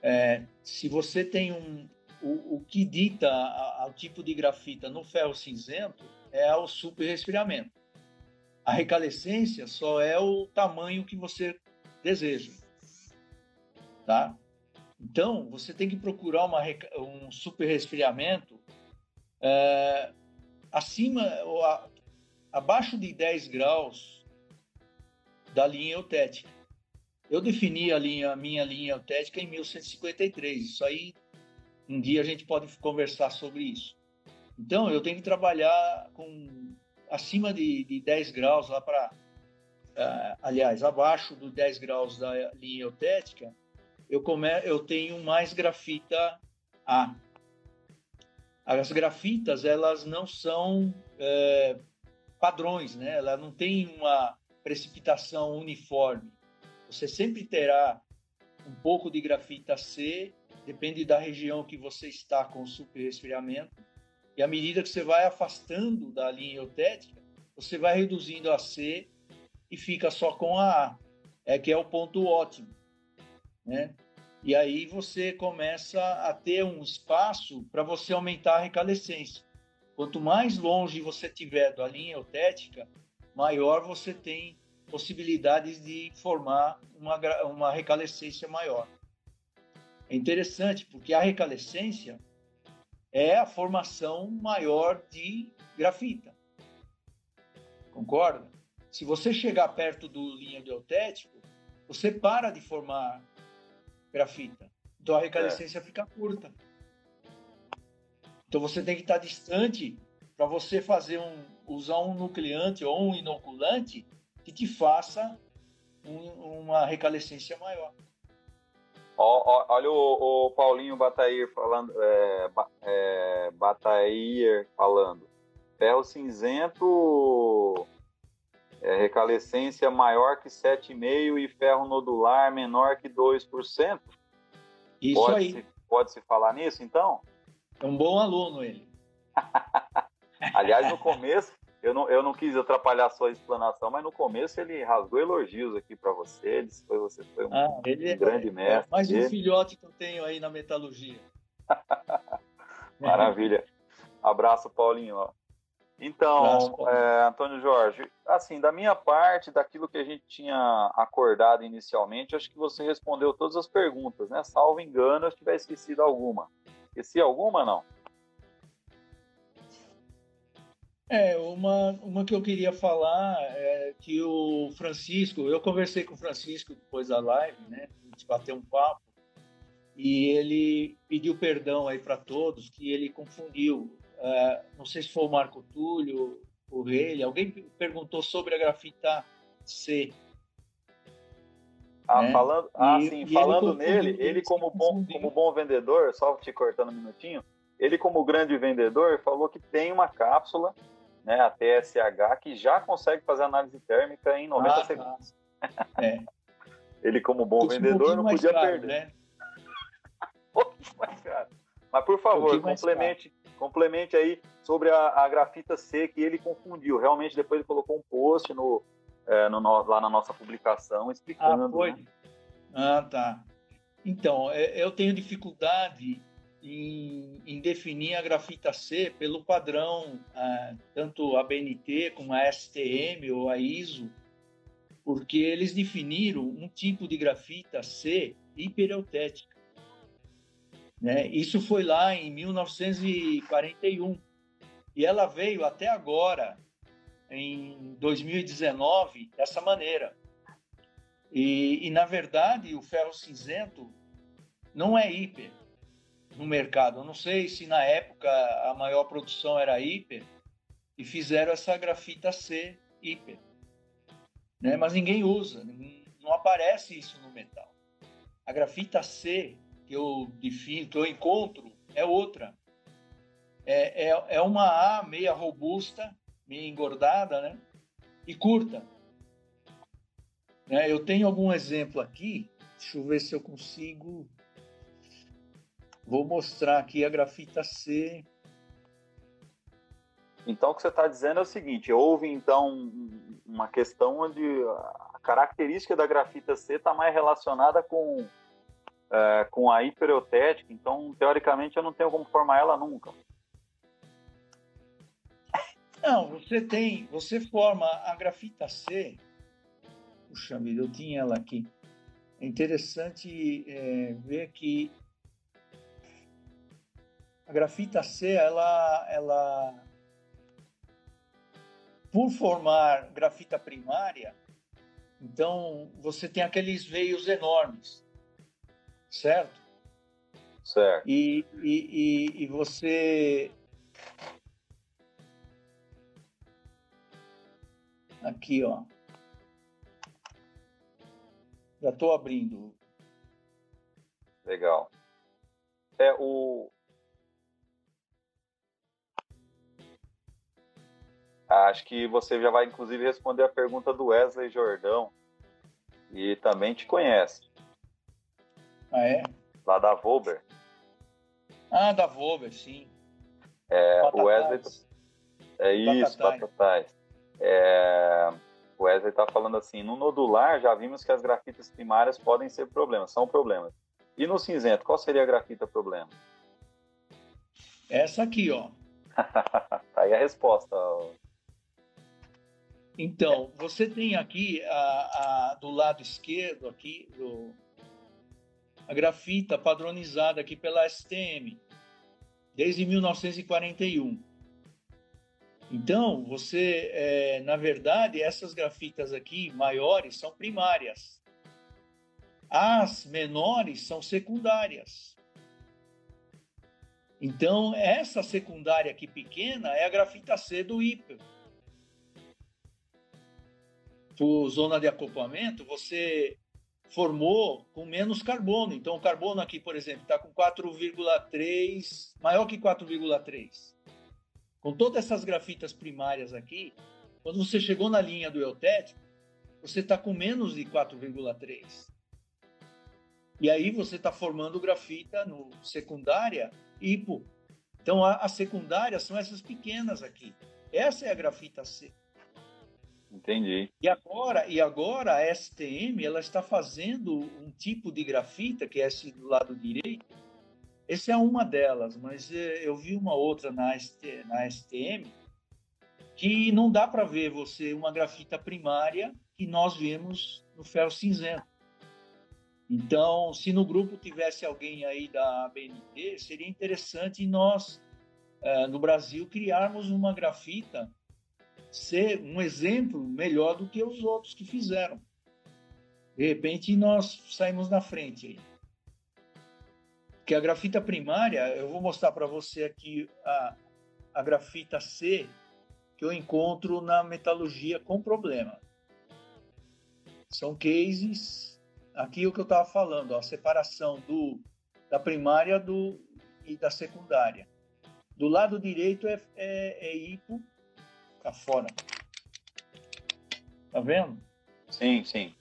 é, se você tem um, o, o que dita o tipo de grafita no ferro cinzento é o superresfriamento. A recalescência só é o tamanho que você deseja, tá? Então, você tem que procurar uma, um super resfriamento é, acima, ou a, abaixo de 10 graus da linha eutética. Eu defini a, linha, a minha linha eutética em 1153. Isso aí, um dia a gente pode conversar sobre isso. Então, eu tenho que trabalhar com acima de, de 10 graus lá para. Uh, aliás, abaixo dos 10 graus da linha eutética, eu, come, eu tenho mais grafita A. As grafitas, elas não são é, padrões, né? Ela não tem uma precipitação uniforme. Você sempre terá um pouco de grafita C, depende da região que você está com o superresfriamento. E à medida que você vai afastando da linha eutética, você vai reduzindo a C e fica só com a A, é que é o ponto ótimo, né? E aí você começa a ter um espaço para você aumentar a recalescência. Quanto mais longe você tiver da linha eutética, maior você tem possibilidades de formar uma, uma recalescência maior. É interessante porque a recalescência é a formação maior de grafita. Concorda? Se você chegar perto do linha eutético, você para de formar grafita. Então a recalescência é. fica curta. Então você tem que estar distante para você fazer um usar um nucleante ou um inoculante que te faça um, uma recalescência maior. olha o, o, Paulinho Batair falando, é, é, Batair falando. Ferro cinzento, é, recalescência maior que 7,5% e ferro nodular menor que 2%. Isso pode aí. Se, pode se falar nisso, então? É um bom aluno ele. Aliás, no começo, eu não, eu não quis atrapalhar a sua explanação, mas no começo ele rasgou elogios aqui para você. Ele foi, você foi um, ah, um é, grande mestre. É mais um filhote que eu tenho aí na metalurgia. Maravilha. Abraço, Paulinho. Então, é, Antônio Jorge, assim, da minha parte, daquilo que a gente tinha acordado inicialmente, acho que você respondeu todas as perguntas, né? Salvo engano, se tiver esquecido alguma. Esqueci alguma, não? É, uma, uma que eu queria falar é que o Francisco, eu conversei com o Francisco depois da live, né? A gente bateu um papo e ele pediu perdão aí para todos que ele confundiu Uh, não sei se foi o Marco Túlio, o Rei, alguém perguntou sobre a grafita C. Ah, né? falando, ah e, sim, e falando ele nele, ele como bom, como bom vendedor, só te cortando um minutinho, ele como grande vendedor falou que tem uma cápsula, né, a TSH, que já consegue fazer análise térmica em 90 ah, tá. segundos. Tá. É. ele como bom vendedor um não podia caro, perder. Né? mais caro. Mas por favor, um complemente, complemente aí sobre a, a, grafita C que ele confundiu. Realmente, depois ele colocou um post no, é, no, lá na nossa publicação explicando. Ah, foi? Né? Ah, tá. Então, é, eu tenho dificuldade em, em, definir a grafita C pelo padrão, ah, tanto a BNT como a STM ou a ISO, porque eles definiram um tipo de grafita C hipereutética. Né? Isso foi lá em 1941 e ela veio até agora, em 2019, dessa maneira. E, e, na verdade, o ferro cinzento não é hiper no mercado. Eu não sei se na época a maior produção era hiper e fizeram essa grafita C hiper. Né? Mas ninguém usa, não aparece isso no metal. A grafita C que eu defino, que eu encontro, é outra. É, é, é uma A meia robusta, meia engordada, né? E curta. Né? Eu tenho algum exemplo aqui. Deixa eu ver se eu consigo. Vou mostrar aqui a grafita C. Então, o que você está dizendo é o seguinte: houve então uma questão onde a característica da grafita C está mais relacionada com é, com a hipereutética, então teoricamente eu não tenho como formar ela nunca. Não, você tem, você forma a grafita C. Puxa vida, eu tinha ela aqui. É interessante é, ver que a grafita C, ela, ela, por formar grafita primária, então você tem aqueles veios enormes certo? Certo. E, e, e, e você. Aqui, ó. Já estou abrindo. Legal. É o. Acho que você já vai, inclusive, responder a pergunta do Wesley Jordão. E também te conhece. Ah, é? Lá da Volber. Ah, da Volber, sim. É, o Wesley. É isso, Batatais. É, o Wesley está falando assim: no nodular já vimos que as grafitas primárias podem ser problemas, são problemas. E no cinzento, qual seria a grafita problema? Essa aqui, ó. tá aí a resposta. Então, você tem aqui a, a, do lado esquerdo aqui do, a grafita padronizada aqui pela STM desde 1941. Então, você, é, na verdade, essas grafitas aqui maiores são primárias. As menores são secundárias. Então, essa secundária aqui pequena é a grafita C do hiper. Por zona de acoplamento, você formou com menos carbono. Então, o carbono aqui, por exemplo, está com 4,3, maior que 4,3. Com todas essas grafitas primárias aqui, quando você chegou na linha do eutético, você está com menos de 4,3. E aí você está formando grafita no secundária hipo. Então a, a secundária são essas pequenas aqui. Essa é a grafita C. Entendi. E agora, e agora a STM ela está fazendo um tipo de grafita que é esse do lado direito. Essa é uma delas, mas eh, eu vi uma outra na, na STM que não dá para ver você uma grafita primária que nós vemos no ferro cinzento. Então, se no grupo tivesse alguém aí da ABNT, seria interessante nós, eh, no Brasil, criarmos uma grafita ser um exemplo melhor do que os outros que fizeram. De repente, nós saímos na frente aí. Que a grafita primária, eu vou mostrar para você aqui a, a grafita C que eu encontro na metalurgia com problema. São cases, aqui o que eu estava falando, a separação do, da primária do, e da secundária. Do lado direito é, é, é hipo Tá fora. Tá vendo? Sim, sim.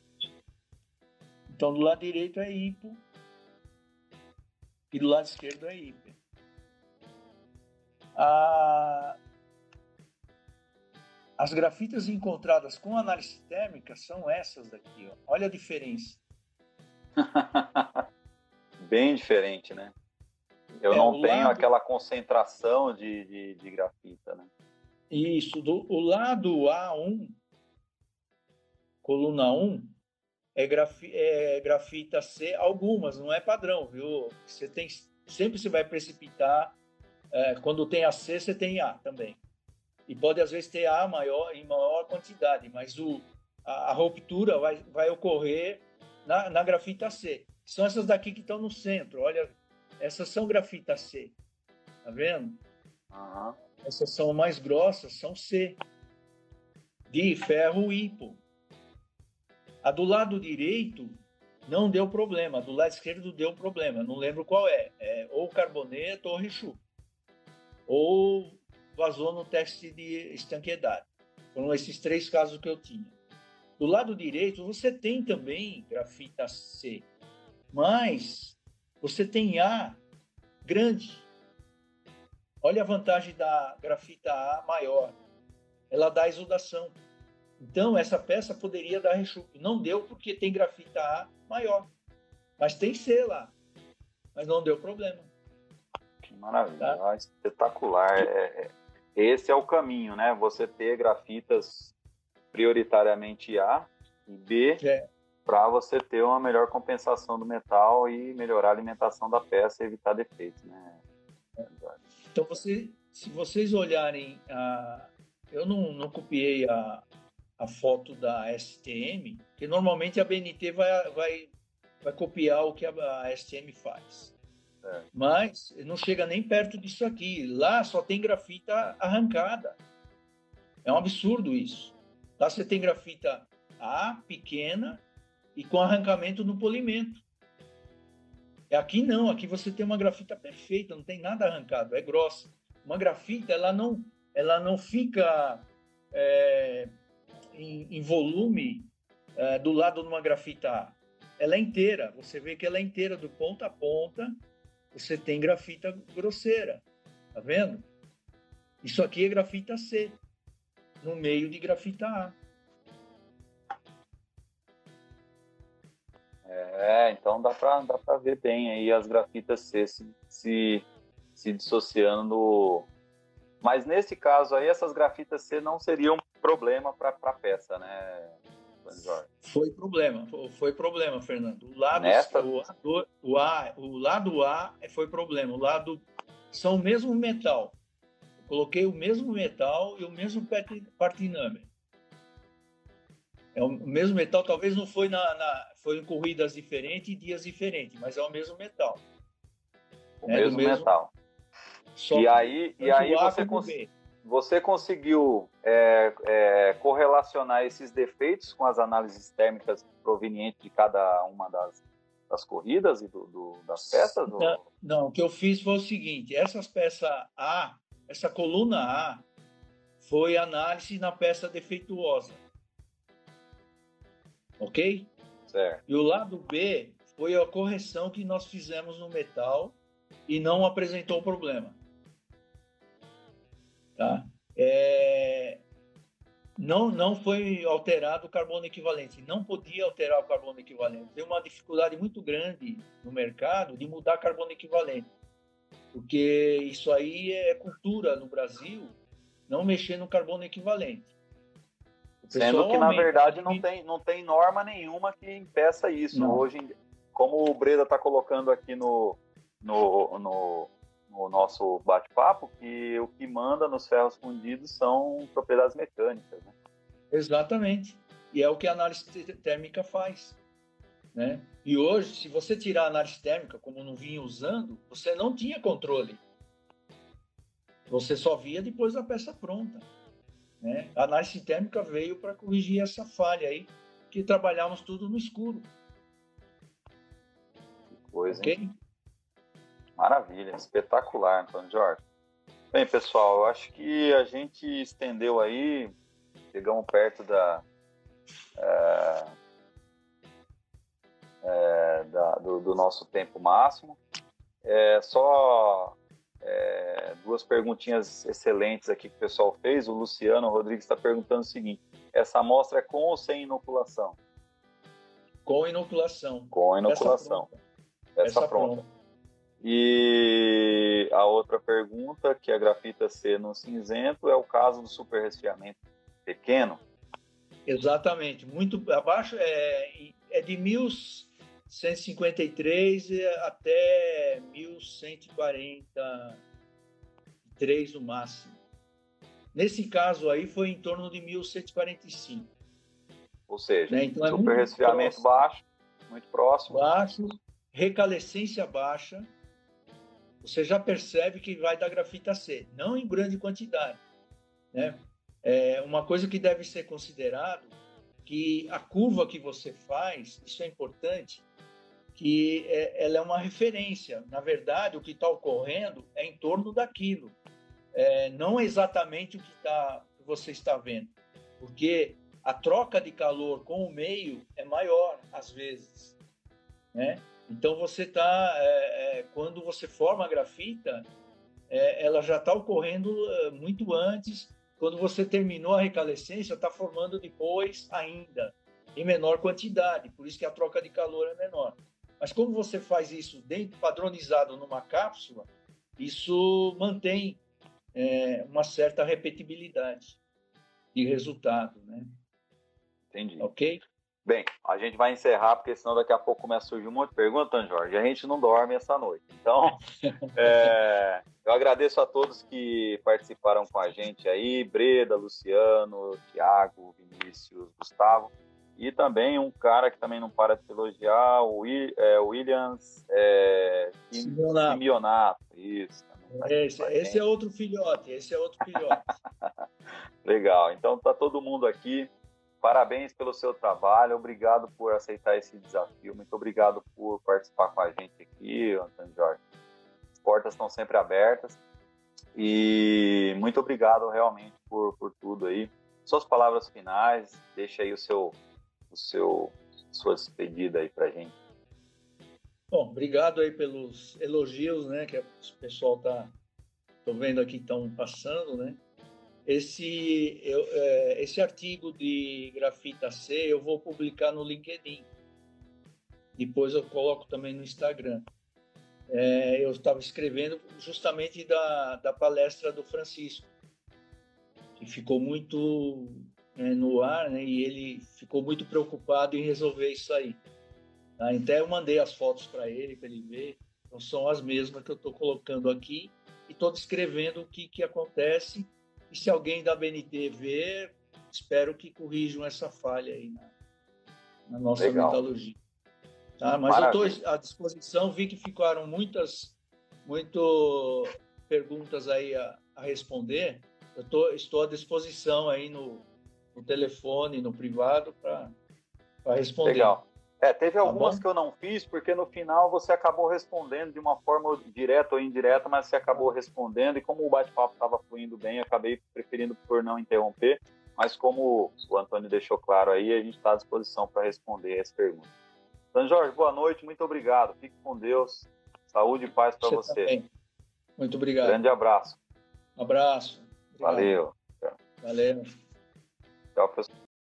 Então do lado direito é hipo e do lado esquerdo é hiper. A... As grafitas encontradas com análise térmica são essas daqui. Ó. Olha a diferença. Bem diferente, né? Eu é, não tenho lado... aquela concentração de, de, de grafita, né? Isso, do, o lado A1, coluna 1, é, grafi, é grafita C, algumas, não é padrão, viu? Você tem, sempre você vai precipitar, é, quando tem a C, você tem A também. E pode às vezes ter A maior, em maior quantidade, mas o, a, a ruptura vai, vai ocorrer na, na grafita C. São essas daqui que estão no centro, olha, essas são grafita C, tá vendo? Uhum. Essas são mais grossas, são C, de ferro hipo. A do lado direito não deu problema, a do lado esquerdo deu problema, não lembro qual é, é ou carboneto ou rechu, ou vazou no teste de estanqueidade. Foram esses três casos que eu tinha. Do lado direito, você tem também grafita C, mas você tem A grande, Olha a vantagem da grafita A maior. Ela dá exudação. Então, essa peça poderia dar rechupe. Não deu porque tem grafita A maior. Mas tem C lá. Mas não deu problema. Que maravilha. Tá? Espetacular. É, é, esse é o caminho, né? Você ter grafitas prioritariamente A e B é. para você ter uma melhor compensação do metal e melhorar a alimentação da peça e evitar defeitos, né? É. Então, você, se vocês olharem, a, eu não, não copiei a, a foto da STM, que normalmente a BNT vai, vai, vai copiar o que a, a STM faz. É. Mas não chega nem perto disso aqui. Lá só tem grafita arrancada. É um absurdo isso. Lá você tem grafita A pequena e com arrancamento no polimento. Aqui não, aqui você tem uma grafita perfeita, não tem nada arrancado, é grossa. Uma grafita, ela não, ela não fica é, em, em, volume é, do lado de uma grafita A. Ela é inteira, você vê que ela é inteira, do ponta a ponta, você tem grafita grosseira, tá vendo? Isso aqui é grafita C, no meio de grafita A. É, então dá para dá pra ver bem aí as grafitas C se, se, se dissociando. Mas nesse caso aí, essas grafitas C não seriam problema para a peça, né, Jorge? Foi problema, foi problema, Fernando. O lado, Nesta... o, o, A, o lado A foi problema. O lado são o mesmo metal. Eu coloquei o mesmo metal e o mesmo part. É o mesmo metal, talvez não foi na, na foi em corridas diferentes e dias diferentes, mas é o mesmo metal. O é, mesmo, mesmo, metal. e aí, e aí você, cons você conseguiu é, é, correlacionar esses defeitos com as análises térmicas provenientes de cada uma das, das corridas e do, do, das peças? Não, ou... não, o que eu fiz foi o seguinte: essas peças A, essa coluna A, foi análise na peça defeituosa ok? Certo. E o lado B foi a correção que nós fizemos no metal e não apresentou problema. Tá? É... Não, não foi alterado o carbono equivalente. Não podia alterar o carbono equivalente. Tem uma dificuldade muito grande no mercado de mudar carbono equivalente. Porque isso aí é cultura no Brasil, não mexer no carbono equivalente. Sendo que, na verdade, não tem, não tem norma nenhuma que impeça isso. Não. Hoje, como o Breda está colocando aqui no, no, no, no nosso bate-papo, que o que manda nos ferros fundidos são propriedades mecânicas. Né? Exatamente. E é o que a análise térmica faz. Né? E hoje, se você tirar a análise térmica, como não vinha usando, você não tinha controle. Você só via depois da peça pronta. Né? A análise térmica veio para corrigir essa falha aí, que trabalhamos tudo no escuro. Que coisa, okay? hein? Maravilha, espetacular, Antônio Jorge. Bem, pessoal, eu acho que a gente estendeu aí, chegamos perto da, é, é, da do, do, nosso tempo máximo. É, só é, duas perguntinhas excelentes aqui que o pessoal fez. O Luciano Rodrigues está perguntando o seguinte: essa amostra é com ou sem inoculação? Com inoculação. Com inoculação. Essa pronta. Essa, pronta. E a outra pergunta, que é grafita C no cinzento, é o caso do superresfriamento pequeno? Exatamente, muito abaixo, é, é de 1153 até 1143 no máximo. Nesse caso aí foi em torno de 1145. Ou seja, né? então, é super resfriamento baixo, muito próximo. Baixo, recalescência baixa. Você já percebe que vai dar grafita C, não em grande quantidade. Né? É uma coisa que deve ser considerado que a curva que você faz, isso é importante, que é, ela é uma referência. Na verdade, o que está ocorrendo é em torno daquilo, é, não exatamente o que, tá, que você está vendo, porque a troca de calor com o meio é maior às vezes, né? Então você está, é, é, quando você forma a grafita, é, ela já está ocorrendo é, muito antes. Quando você terminou a recalescência, está formando depois ainda em menor quantidade. Por isso que a troca de calor é menor. Mas como você faz isso dentro, padronizado numa cápsula, isso mantém é, uma certa repetibilidade de resultado, né? Entendi. Ok? Bem, a gente vai encerrar, porque senão daqui a pouco começa a surgir um monte de perguntas, Jorge. A gente não dorme essa noite. Então, é, eu agradeço a todos que participaram com a gente aí: Breda, Luciano, Tiago, Vinícius, Gustavo. E também um cara que também não para de elogiar, o é, Williams é, Simeonato. Isso. Esse, esse é outro filhote, esse é outro filhote. Legal, então tá todo mundo aqui. Parabéns pelo seu trabalho, obrigado por aceitar esse desafio, muito obrigado por participar com a gente aqui, Antônio Jorge. As portas estão sempre abertas e muito obrigado realmente por, por tudo aí. suas palavras finais, deixa aí o seu, o seu, sua despedida aí pra gente. Bom, obrigado aí pelos elogios, né, que o pessoal tá, tô vendo aqui estão passando, né. Esse, eu, é, esse artigo de grafita C eu vou publicar no LinkedIn. Depois eu coloco também no Instagram. É, eu estava escrevendo justamente da, da palestra do Francisco, que ficou muito é, no ar, né, e ele ficou muito preocupado em resolver isso aí. Tá? Então eu mandei as fotos para ele, para ele ver. Então são as mesmas que eu estou colocando aqui e estou descrevendo o que, que acontece. E se alguém da BNT ver, espero que corrijam essa falha aí na, na nossa Legal. metalurgia. Tá? Mas Maravilha. eu estou à disposição, vi que ficaram muitas muito perguntas aí a, a responder. Eu tô, estou à disposição aí no, no telefone, no privado, para responder. Legal. É, teve tá algumas tá que eu não fiz, porque no final você acabou respondendo de uma forma direta ou indireta, mas você acabou respondendo, e como o bate-papo estava fluindo bem, eu acabei preferindo por não interromper, mas como o Antônio deixou claro aí, a gente está à disposição para responder as perguntas. Então, Jorge, boa noite, muito obrigado, fique com Deus, saúde e paz para você. você. Muito obrigado. Grande abraço. Abraço. Obrigado. Valeu. Valeu. Tchau, pessoal.